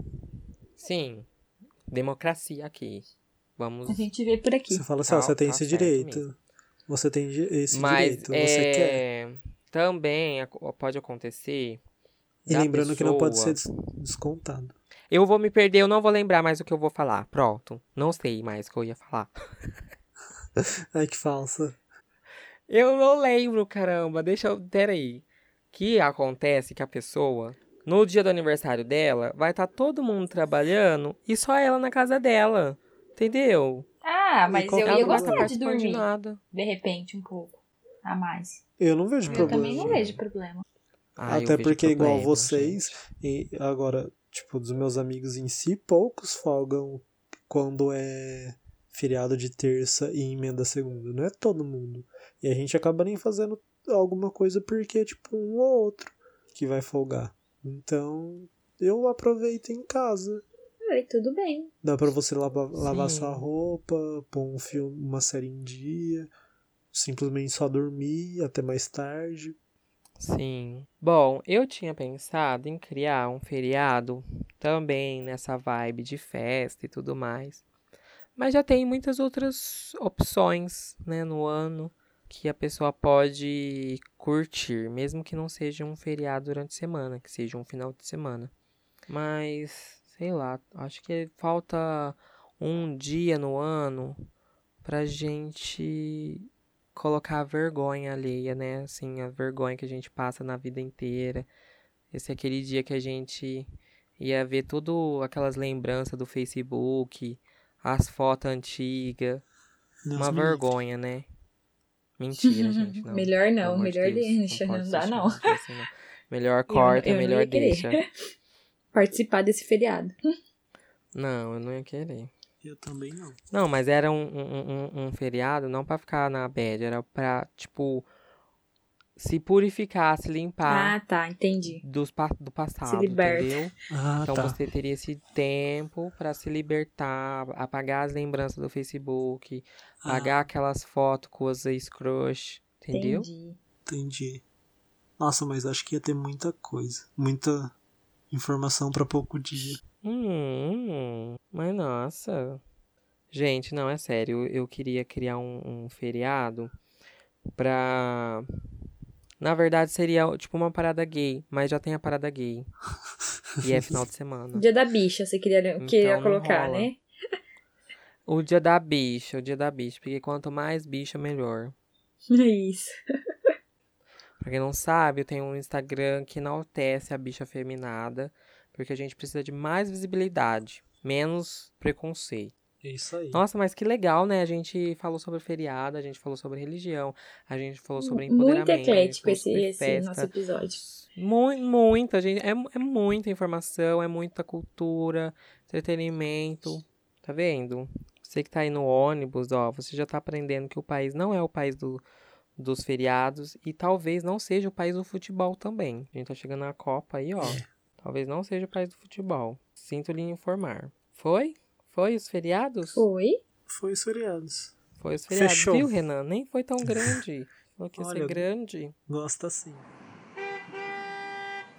Sim. Democracia aqui. Vamos A gente vê por aqui. Você fala assim, ó, Tá- você tem tá esse direito. mesmo. Você tem esse Mas direito, você é, quer. também pode acontecer. E lembrando que não pode ser pessoa- des- descontado. Eu vou me perder, eu não vou lembrar mais o que eu vou falar. Pronto. Não sei mais o que eu ia falar. <laughs> Ai, que falsa. Eu não lembro, caramba. Deixa eu. Peraí. Que acontece que a pessoa, no dia do aniversário dela, vai estar todo mundo trabalhando e só ela na casa dela. Entendeu? Ah, mas eu que é ia gostar de dormir, nada. de repente, um pouco a mais. Eu não vejo Eu Eu problema. também não vejo problema. Ah, eu Até porque, igual problema, vocês, e agora, tipo, dos meus amigos em si, poucos folgam quando é feriado de terça e emenda segunda. Não é todo mundo. E a gente acaba nem fazendo alguma coisa porque, tipo, um ou outro que vai folgar. Então, eu aproveito em casa. Oi, tudo bem. Dá pra você lavar, lavar Sim. sua roupa, pôr um filme, uma série em dia, simplesmente só dormir até mais tarde. Sim. Bom, eu tinha pensado em criar um feriado também nessa vibe de festa e tudo mais. Mas já tem muitas outras opções, né, no ano que a pessoa pode curtir, mesmo que não seja um feriado durante a semana, que seja um final de semana. Mas, sei lá, acho que falta um dia no ano pra gente colocar a vergonha alheia, né? Assim, a vergonha que a gente passa na vida inteira. Esse é aquele dia que a gente ia ver tudo aquelas lembranças do Facebook, as fotos antigas. Uma me vergonha, né? Mentira, <laughs> gente. Não. Melhor não, de melhor Deus, deixa, não dá deixar, não. Melhor <laughs> corta, eu melhor deixa. <laughs> Participar desse feriado. Não, eu não ia querer. Eu também não. Não, mas era um, um, um- um feriado não pra ficar na bad, era pra, tipo, se purificar, se limpar Ah, tá, entendi. dos, do passado, liberta. entendeu? Ah, Então tá. você teria esse tempo pra se libertar, apagar as lembranças do Facebook, Ah, apagar aquelas fotos com os ex-crush, entendeu? Entendi. entendi. Nossa, mas acho que ia ter muita coisa. Muita informação pra pouco dia. Hum, mas nossa. Gente, não, é sério. Eu, queria criar um, um feriado pra. Na verdade, seria tipo uma parada gay, mas já tem a parada gay. E é final de semana. <laughs> Dia da bicha, você queria, queria Então não colocar, rola. né? O dia da bicha, o dia da bicha. Porque quanto mais bicha, melhor. <laughs> É isso. Pra quem não sabe, eu tenho um Instagram que enaltece a bicha feminada. Porque a gente precisa de mais visibilidade, menos preconceito. É isso aí. Nossa, mas que legal, né? A gente falou sobre feriado, a gente falou sobre religião, a gente falou sobre Muito empoderamento. a gente eclético esse, sobre esse nosso episódio. Mu- muita, gente. É, é muita informação, é muita cultura, entretenimento. Tá vendo? Você que tá aí no ônibus, ó, você já tá aprendendo que o país não é o país do, dos feriados e talvez não seja o país do futebol também. A gente tá chegando na Copa aí, ó. Talvez não seja o país do futebol. Sinto lhe informar. Foi? Foi os feriados? Foi? Foi os feriados. Foi os feriados. Fechou. Viu, Renan? Nem foi tão grande. Falou que ia Olha, ser grande. Gosta assim.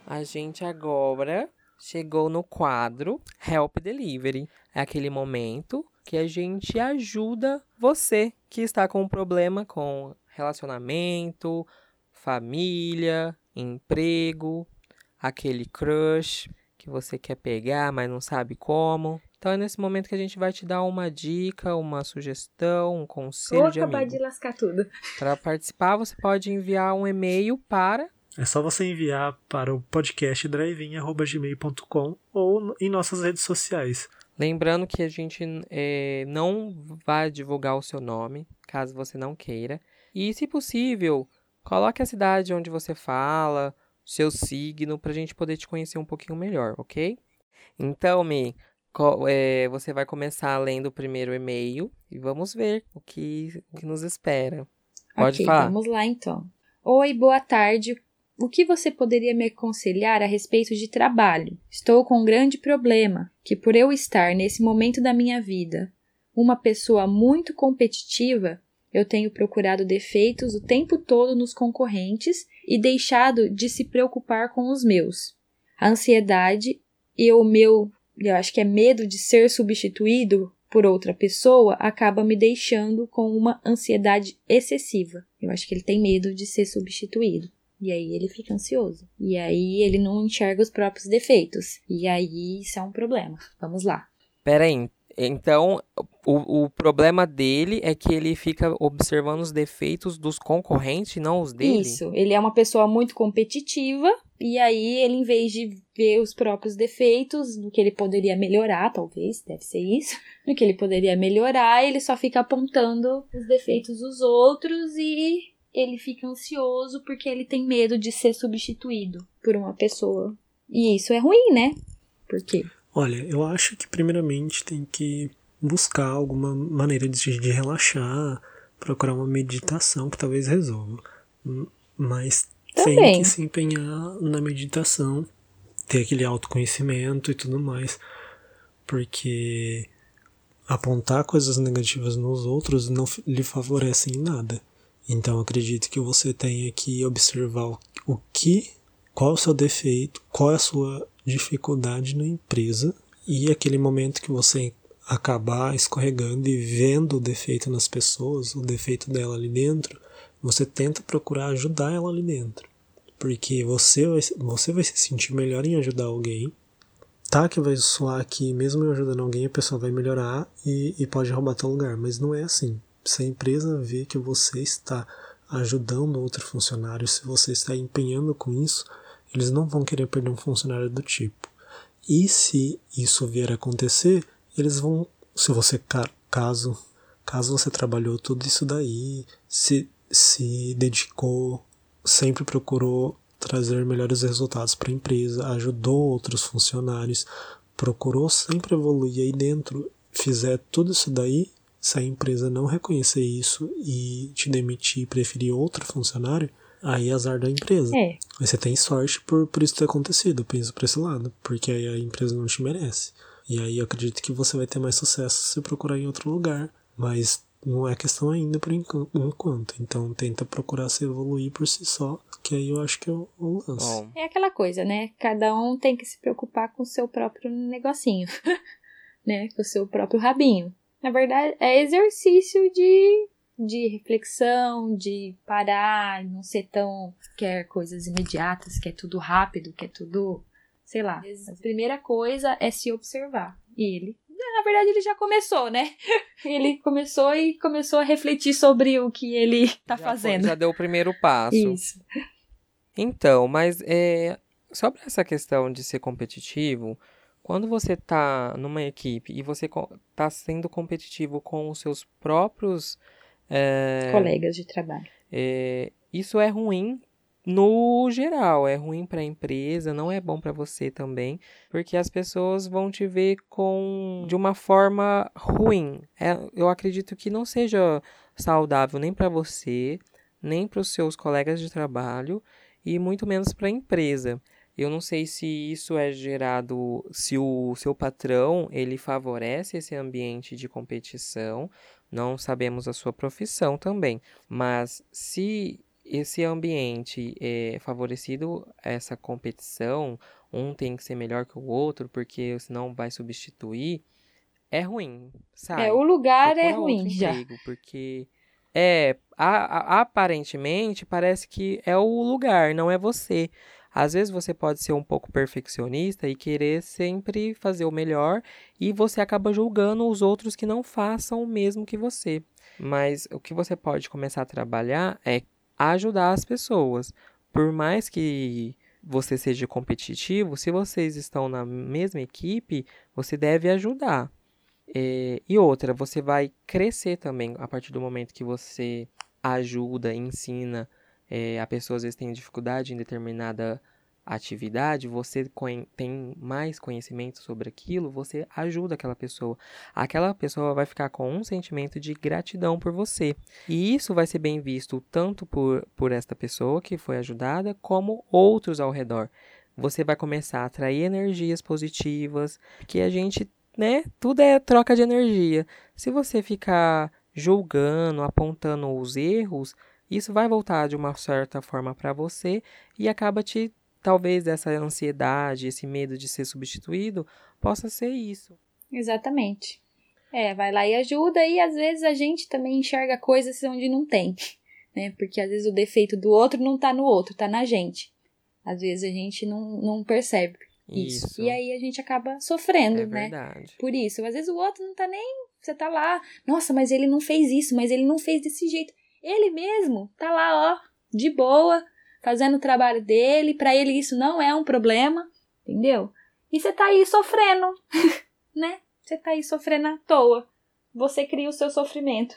A gente agora chegou no quadro Help Delivery. É aquele momento que a gente ajuda você que está com um problema com relacionamento, família, emprego, aquele crush que você quer pegar, mas não sabe como. Então é nesse momento que a gente vai te dar uma dica, uma sugestão, um conselho Vou de acabar amigo. de lascar tudo. Para participar, você pode enviar um e-mail para É só você enviar para o podcast drive-in@gmail.com ou em nossas redes sociais. Lembrando que a gente eh, não vai divulgar o seu nome, caso você não queira. E, se possível, coloque a cidade onde você fala, seu signo, para a gente poder te conhecer um pouquinho melhor, ok? Então, Mi, eh, você vai começar lendo o primeiro e-mail e vamos ver o que, o que nos espera. Pode ok, falar. vamos lá então. Oi, boa tarde. O que você poderia me aconselhar a respeito de trabalho? Estou com um grande problema, que por eu estar nesse momento da minha vida uma pessoa muito competitiva, eu tenho procurado defeitos o tempo todo nos concorrentes e deixado de se preocupar com os meus. A ansiedade e o meu, eu acho que é medo de ser substituído por outra pessoa acaba me deixando com uma ansiedade excessiva. Eu acho que ele tem medo de ser substituído. E aí ele fica ansioso. E aí ele não enxerga os próprios defeitos. E aí isso é um problema. Vamos lá. Pera aí. Então, o, o problema dele é que ele fica observando os defeitos dos concorrentes e não os dele? Isso. Ele é uma pessoa muito competitiva. E aí ele, em vez de ver os próprios defeitos, no que ele poderia melhorar, talvez, deve ser isso, <laughs> no que ele poderia melhorar, ele só fica apontando os defeitos dos outros e ele fica ansioso porque ele tem medo de ser substituído por uma pessoa. E isso é ruim, né? Por quê? Olha, eu acho que primeiramente tem que buscar alguma maneira de, de relaxar, procurar uma meditação que talvez resolva. Mas tem Também. que se empenhar na meditação, ter aquele autoconhecimento e tudo mais. Porque apontar coisas negativas nos outros não lhe favorece em nada. Então eu acredito que você tenha que observar o- o que, qual é o seu defeito, qual é a sua dificuldade na empresa e aquele momento que você acabar escorregando e vendo o defeito nas pessoas, o defeito dela ali dentro, você tenta procurar ajudar ela ali dentro. Porque você vai, você vai se sentir melhor em ajudar alguém. Tá que vai soar que mesmo ajudando alguém a pessoa vai melhorar e, e pode roubar teu lugar, mas não é assim. Se a empresa vê que você está ajudando outro funcionário, se você está empenhando com isso, eles não vão querer perder um funcionário do tipo. E se isso vier a acontecer, eles vão se você caso caso você trabalhou tudo isso daí, se se dedicou, sempre procurou trazer melhores resultados para a empresa, ajudou outros funcionários, procurou sempre evoluir aí dentro, fizer tudo isso daí, se a empresa não reconhecer isso e te demitir e preferir outro funcionário, aí é azar da empresa. É. Aí você tem sorte por, por isso ter acontecido, penso por esse lado, porque aí a empresa não te merece. E aí eu acredito que você vai ter mais sucesso se procurar em outro lugar. Mas não é questão ainda por enquanto. Então tenta procurar se evoluir por si só, que aí eu acho que é o, o lance. Bom, É aquela coisa, né? Cada um tem que se preocupar com o seu próprio negocinho, <laughs> né? Com o seu próprio rabinho. Na verdade, é exercício de, de reflexão, de parar, não ser tão. quer coisas imediatas, quer tudo rápido, quer tudo. sei lá. A primeira coisa é se observar. E ele. Na verdade, ele já começou, né? <laughs> Ele começou e começou a refletir sobre o que ele tá já foi- fazendo. já deu o primeiro passo. Isso. Então, mas é, sobre essa questão de ser competitivo, quando você tá numa equipe e você tá sendo competitivo com os seus próprios é, Colegas de trabalho. é, isso é ruim no geral, é ruim para a empresa, não é bom para você também, porque as pessoas vão te ver com de uma forma ruim. É, eu acredito que não seja saudável nem para você, nem para os seus colegas de trabalho e muito menos para a empresa. Eu não sei se isso é gerado, se o seu patrão ele favorece esse ambiente de competição. Não sabemos a sua profissão também, mas se esse ambiente é favorecido essa competição, um tem que ser melhor que o outro, porque senão vai substituir, é ruim, sabe? É, o lugar é Procura ruim outro já. porque é a- a- aparentemente parece que é o lugar, não é você. Às vezes você pode ser um pouco perfeccionista e querer sempre fazer o melhor e você acaba julgando os outros que não façam o mesmo que você. Mas o que você pode começar a trabalhar é ajudar as pessoas. Por mais que você seja competitivo, se vocês estão na mesma equipe, você deve ajudar. É, e outra, você vai crescer também a partir do momento que você ajuda, ensina é, a pessoa às vezes tem dificuldade em determinada atividade, você tem mais conhecimento sobre aquilo, você ajuda aquela pessoa. Aquela pessoa vai ficar com um sentimento de gratidão por você. E isso vai ser bem visto tanto por, por esta pessoa que foi ajudada, como outros ao redor. Você vai começar a atrair energias positivas, que a gente, né, tudo é troca de energia. Se você ficar julgando, apontando os erros, isso vai voltar de uma certa forma para você e acaba te talvez essa ansiedade, esse medo de ser substituído possa ser isso. Exatamente. É, vai lá e ajuda, e às vezes a gente também enxerga coisas onde não tem, <laughs> né? Porque às vezes o defeito do outro não tá no outro, tá na gente. Às vezes a gente não, não percebe isso. Isso. E aí a gente acaba sofrendo, é né? verdade. Por isso. Às vezes o outro não tá nem. Você tá lá, nossa, mas ele não fez isso, mas ele não fez desse jeito. Ele mesmo tá lá, ó, de boa, fazendo o trabalho dele, pra ele isso não é um problema, entendeu? E você tá aí sofrendo, <laughs> né? Você tá aí sofrendo à toa. Você cria o seu sofrimento.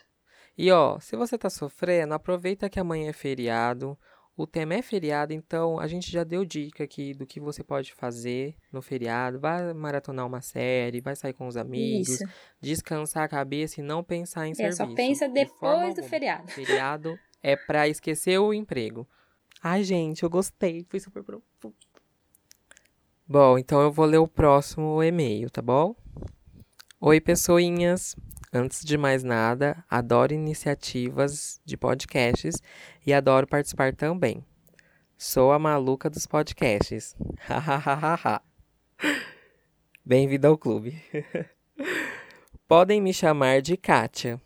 E ó, se você tá sofrendo, aproveita que amanhã é feriado. O tema é feriado, então a gente já deu dica aqui do que você pode fazer no feriado. Vai maratonar uma série, vai sair com os amigos, Isso. descansar a cabeça e não pensar em É, serviço. só pensa de depois do alguma. feriado. <laughs> Feriado é pra esquecer o emprego. Ai, gente, eu gostei. Foi super profundo. Bom, então eu vou ler o próximo e-mail, tá bom? Oi, pessoinhas. Antes de mais nada, adoro iniciativas de podcasts e adoro participar também. Sou a maluca dos podcasts. Bem-vindo ao clube. <laughs> Podem me chamar de Kátia.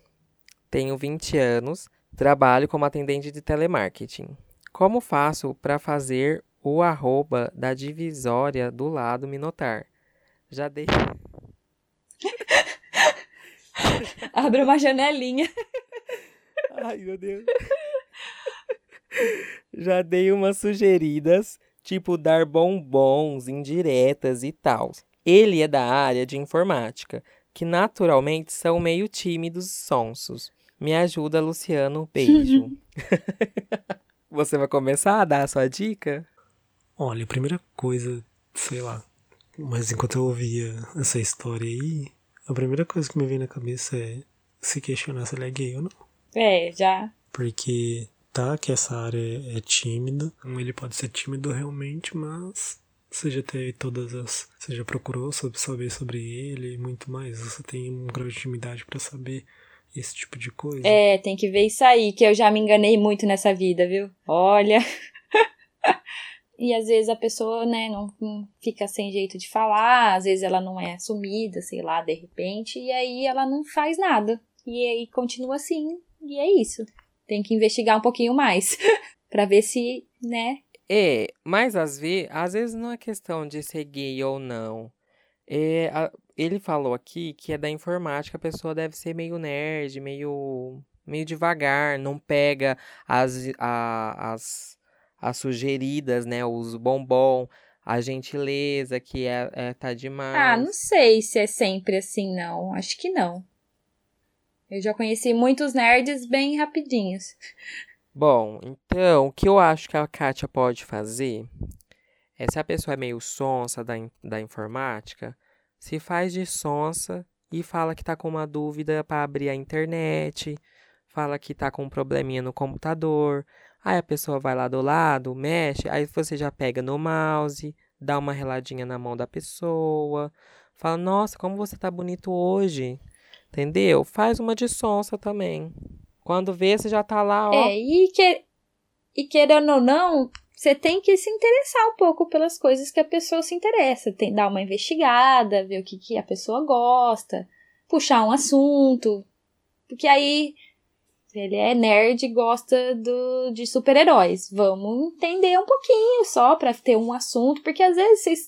Tenho 20 anos, trabalho como atendente de telemarketing. Como faço para fazer o arroba da divisória do lado me notar? Já dei. <laughs> <laughs> Abre uma janelinha. Ai, meu Deus. Já dei umas sugeridas, tipo dar bombons, indiretas e tal. Ele é da área de informática, que naturalmente são meio tímidos e sonsos. Me ajuda, Luciano. Beijo. <laughs> Você vai começar a dar a sua dica? Olha, a primeira coisa, sei lá, mas enquanto eu ouvia essa história aí, a primeira coisa que me vem na cabeça é se questionar se ele é gay ou não. É, já. Porque tá que essa área é tímida, ele pode ser tímido realmente, mas você já teve todas as. Você já procurou sobre, saber sobre ele e muito mais. Você tem um grau de intimidade para saber esse tipo de coisa. É, tem que ver isso aí, que eu já me enganei muito nessa vida, viu? Olha. <laughs> e às vezes a pessoa, né, não, fica sem jeito de falar, às vezes ela não é assumida, sei lá, de repente, e aí ela não faz nada. E aí continua assim, e é isso. Tem que investigar um pouquinho mais <laughs> para ver se, né? É, mas às vezes, às vezes não é questão de ser gay ou não. É, a, ele falou aqui que é da informática, a pessoa deve ser meio nerd, meio, meio devagar, não pega as, a, as, as sugeridas, né? Os bombom, a gentileza, que é, é tá demais. Ah, não sei se é sempre assim, não. Acho que não. Eu já conheci muitos nerds bem rapidinhos. Bom, então, o que eu acho que a Kátia pode fazer é se a pessoa é meio sonsa da, da informática, se faz de sonsa e fala que tá com uma dúvida para abrir a internet, fala que tá com um probleminha no computador. Aí a pessoa vai lá do lado, mexe, aí você já pega no mouse, dá uma reladinha na mão da pessoa, fala: "Nossa, como você tá bonito hoje". Entendeu? Faz uma de sonsa também. Quando vê, você já tá lá, ó. É, e, que, e querendo ou não, você tem que se interessar um pouco pelas coisas que a pessoa se interessa. Tem dar uma investigada, ver o que, que a pessoa gosta, puxar um assunto. Porque aí ele é nerd e gosta do, de super-heróis. Vamos entender um pouquinho só para ter um assunto, porque às vezes vocês.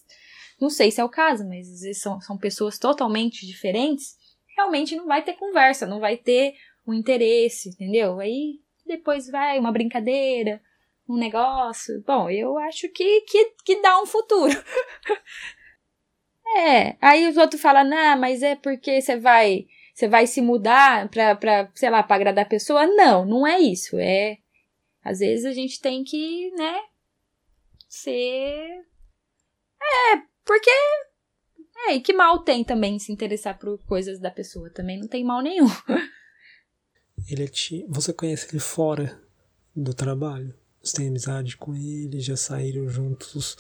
Não sei se é o caso, mas às vezes são, são pessoas totalmente diferentes realmente não vai ter conversa, não vai ter um interesse, entendeu? Aí depois vai uma brincadeira, um negócio. Bom, eu acho que, que, que dá um futuro. <laughs> é, aí os outros falam, não, mas é porque você vai, você vai se mudar pra, pra, sei lá, pra agradar a pessoa. Não, não é isso. É, às vezes a gente tem que, né, ser... É, porque é, e que mal tem também se interessar por coisas da pessoa? Também não tem mal nenhum. <laughs> Ele é ti... Você conhece ele fora do trabalho? Você tem amizade com ele? Já saíram juntos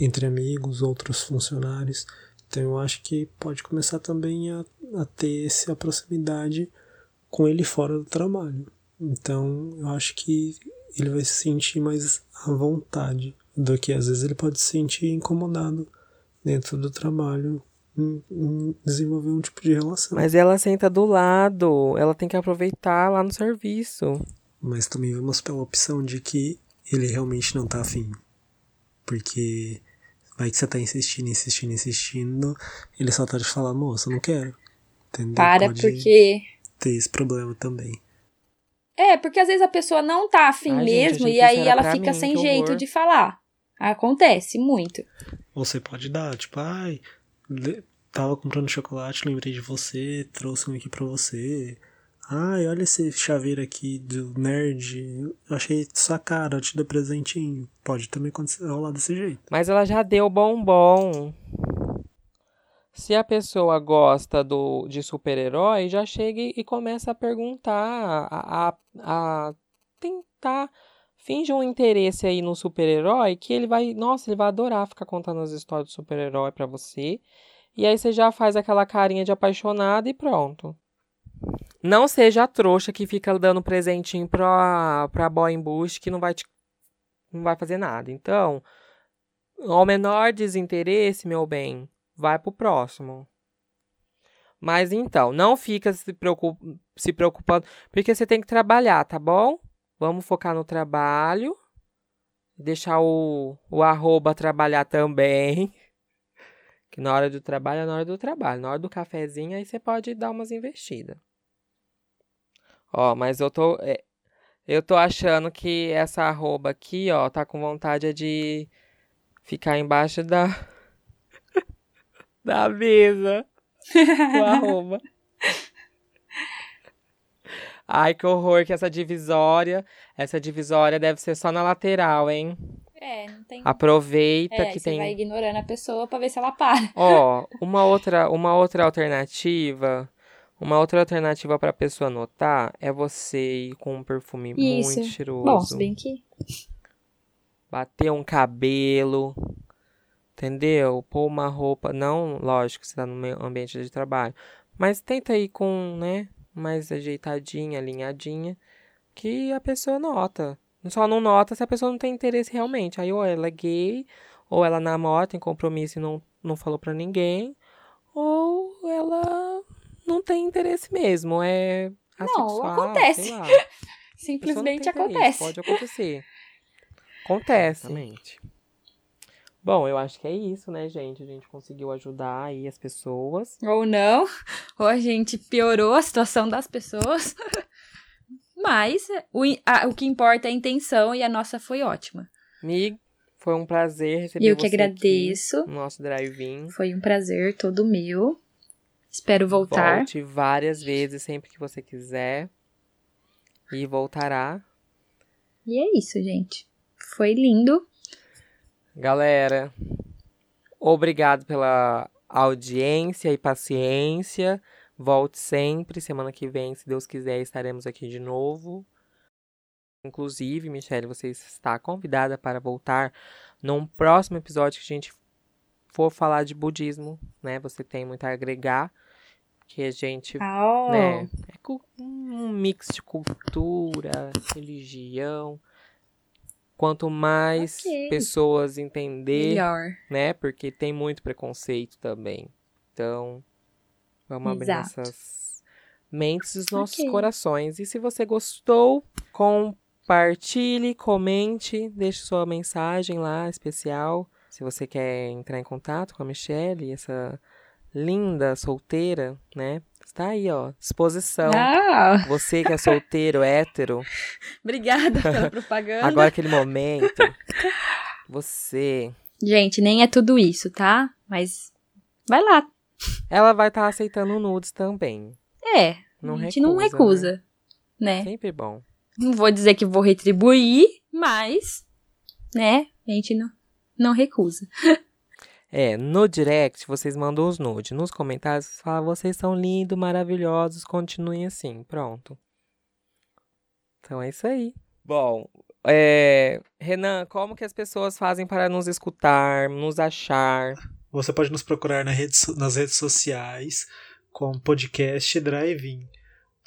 entre amigos, outros funcionários? Então eu acho que pode começar também a, a ter essa proximidade com ele fora do trabalho. Então eu acho que ele vai se sentir mais à vontade do que às vezes ele pode se sentir incomodado dentro do trabalho em, em desenvolver um tipo de relação. Mas ela senta do lado, ela tem que aproveitar lá no serviço. Mas também vamos pela opção de que ele realmente não tá afim. Porque vai que você tá insistindo, insistindo, insistindo, ele só tá de falar, moça, não quero. Entendeu? Para Pode porque. Ter esse problema também. É, porque às vezes a pessoa não tá afim Ai, mesmo gente, e aí ela fica mim, sem jeito de falar. Acontece muito. Você pode dar, tipo, ai, tava comprando chocolate, lembrei de você, trouxe um aqui pra você. Ai, olha esse chaveiro aqui do nerd. Eu achei sua cara, eu te dou presentinho. Pode também acontecer, rolar desse jeito. Mas ela já deu bombom. Se a pessoa gosta do, de super-herói, já chega e começa a perguntar, a, a, a tentar finge um interesse aí no super-herói que ele vai, nossa, ele vai adorar ficar contando as histórias do super-herói para você. E aí você já faz aquela carinha de apaixonado e pronto. Não seja a trouxa que fica dando presentinho pra, pra boy bush que não vai te, não vai fazer nada. Então, ao menor desinteresse, meu bem, vai pro próximo. Mas então, não fica se, preocup, se preocupando, porque você tem que trabalhar, tá bom? Vamos focar no trabalho. Deixar o, o arroba trabalhar também. <laughs> Que na hora do trabalho é na hora do trabalho. Na hora do cafezinho, aí você pode dar umas investidas. Ó, mas eu tô. É, eu tô achando que essa arroba aqui, ó, tá com vontade de ficar embaixo da. <laughs> da mesa. o arroba. Ai, que horror que essa divisória. Essa divisória deve ser só na lateral, hein? É, não tem. Aproveita é, que você tem. vai ignorando a pessoa pra ver se ela para. Ó, uma outra, uma outra alternativa, uma outra alternativa pra pessoa notar é você ir com um perfume Isso. muito cheiroso. Bom, se bem que. Bater um cabelo, entendeu? Pôr uma roupa, não, lógico, você tá no ambiente de trabalho, mas tenta ir com, né, mais ajeitadinha, alinhadinha, que a pessoa nota. Só não nota se a pessoa não tem interesse realmente. Aí ou ela é gay, ou ela namora, tem compromisso e não, não falou pra ninguém, ou ela não tem interesse mesmo, é assexual, acontece. <laughs> não Simplesmente tem interesse, acontece. Pode acontecer. Acontece. Exatamente. Bom, eu acho que é isso, né, gente? A gente conseguiu ajudar aí as pessoas. Ou não, ou a gente piorou a situação das pessoas. <laughs> Mas o, a- o que importa é a intenção e a nossa foi ótima. Mig, foi um prazer receber E eu que você agradeço. aqui no nosso drive-in. Foi um prazer todo meu. Espero voltar. Volte várias vezes, sempre que você quiser. E voltará. E é isso, gente. Foi lindo. Galera, obrigado pela audiência e paciência. Volte sempre. Semana que vem, se Deus quiser, estaremos aqui de novo. Inclusive, Michelle, você está convidada para voltar num próximo episódio que a gente for falar de budismo, né? Você tem muito a agregar, que a gente Ah, né? É um mix de cultura, religião. Quanto mais Ok. pessoas entender, Melhor. né? Porque tem muito preconceito também. Então, vamos abrir Exato. nossas mentes e os nossos Ok. corações. E se você gostou, compartilhe, comente, deixe sua mensagem lá especial. Se você quer entrar em contato com a Michelle, essa linda solteira, né? Está aí, ó, disposição. Ah, Você que é solteiro, hétero, <laughs> obrigada pela <laughs> propaganda. agora aquele momento. Você. Gente, nem é tudo isso, tá? Mas vai lá. Ela vai estar aceitando nudes também. É, Não a gente recusa, não né? recusa, né? Sempre bom. Não vou dizer que vou retribuir, mas, né? A gente não, não recusa. <laughs> É, no direct vocês mandam os nudes. Nos comentários vocês falam, vocês são lindos, maravilhosos, continuem assim. Pronto. Então é isso aí. Bom, é, Renan, como que as pessoas fazem para nos escutar, nos achar? Você pode nos procurar na rede nas redes sociais com podcast Drive-In.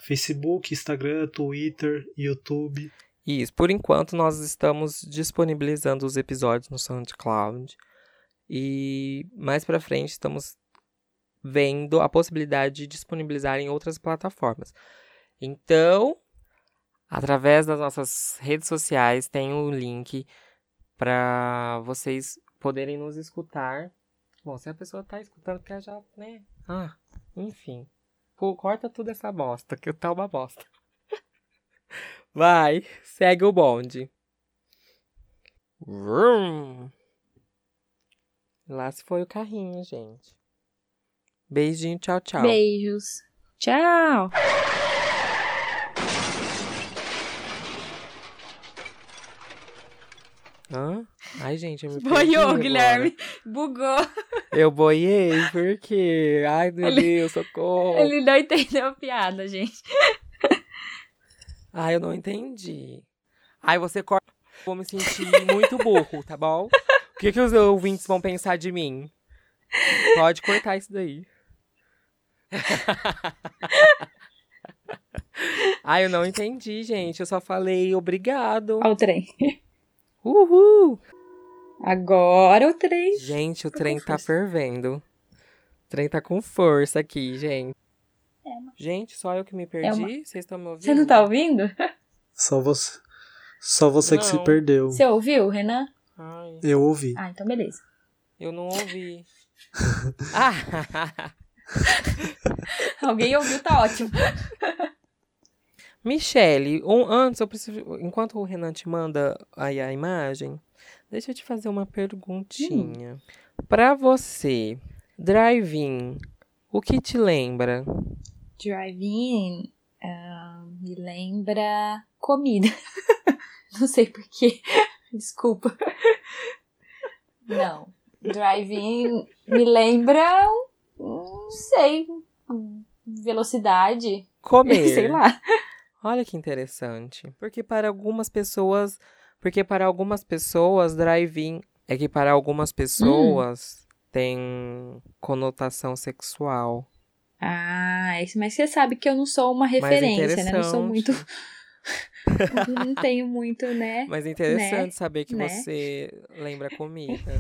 Facebook, Instagram, Twitter, YouTube. Isso, por enquanto nós estamos disponibilizando os episódios no SoundCloud. E mais pra frente estamos vendo a possibilidade de disponibilizar em outras plataformas. Então, através das nossas redes sociais tem o link para vocês poderem nos escutar. Bom, se a pessoa tá escutando, ela já, né? Ah, enfim. Pô, corta tudo essa bosta, que tá uma bosta. <laughs> Vai, segue o bonde. Vrum. Lá se foi o carrinho, gente. Beijinho, tchau, tchau. Beijos. Tchau. Hã? Ai, gente, eu me Boiou. Guilherme. Bugou. Eu boiei, por quê? Ai, meu Ele- Deus, socorro. Ele não entendeu a piada, gente. Ai, eu não entendi. Ai, você corta. Vou me sentir muito burro, tá bom? O que, que os ouvintes vão pensar de mim? Pode cortar isso daí. <laughs> Ai, eu não entendi, gente. Eu só falei obrigado. Olha o trem. Uhul! Agora o trem. Gente, o Tá trem tá força. fervendo. O trem tá com força aqui, gente. É, Gente, só eu que me perdi? uma- Vocês estão me ouvindo? Você não tá ouvindo? Só você, só você que se perdeu. Você ouviu, Renan? Ai, Eu ouvi. Ah, então beleza. eu não ouvi. <laughs> ah! <laughs> Alguém ouviu, tá ótimo. Michele, um, antes eu preciso. Enquanto o Renan te manda aí a imagem, deixa eu te fazer uma perguntinha. Pra você, drive-in, o que te lembra? Drive-in uh, me lembra comida. <laughs> Não sei porquê. Desculpa. Não. Drive-in me lembra, não sei, velocidade. Comer. <laughs> sei lá. Olha que interessante. Porque para algumas pessoas, porque para algumas pessoas drive-in é que para algumas pessoas hum. tem conotação sexual. Ah, mas você sabe que eu não sou uma referência, né? Não sou muito não tenho muito, né? Mas é interessante né? saber que né? você lembra comida.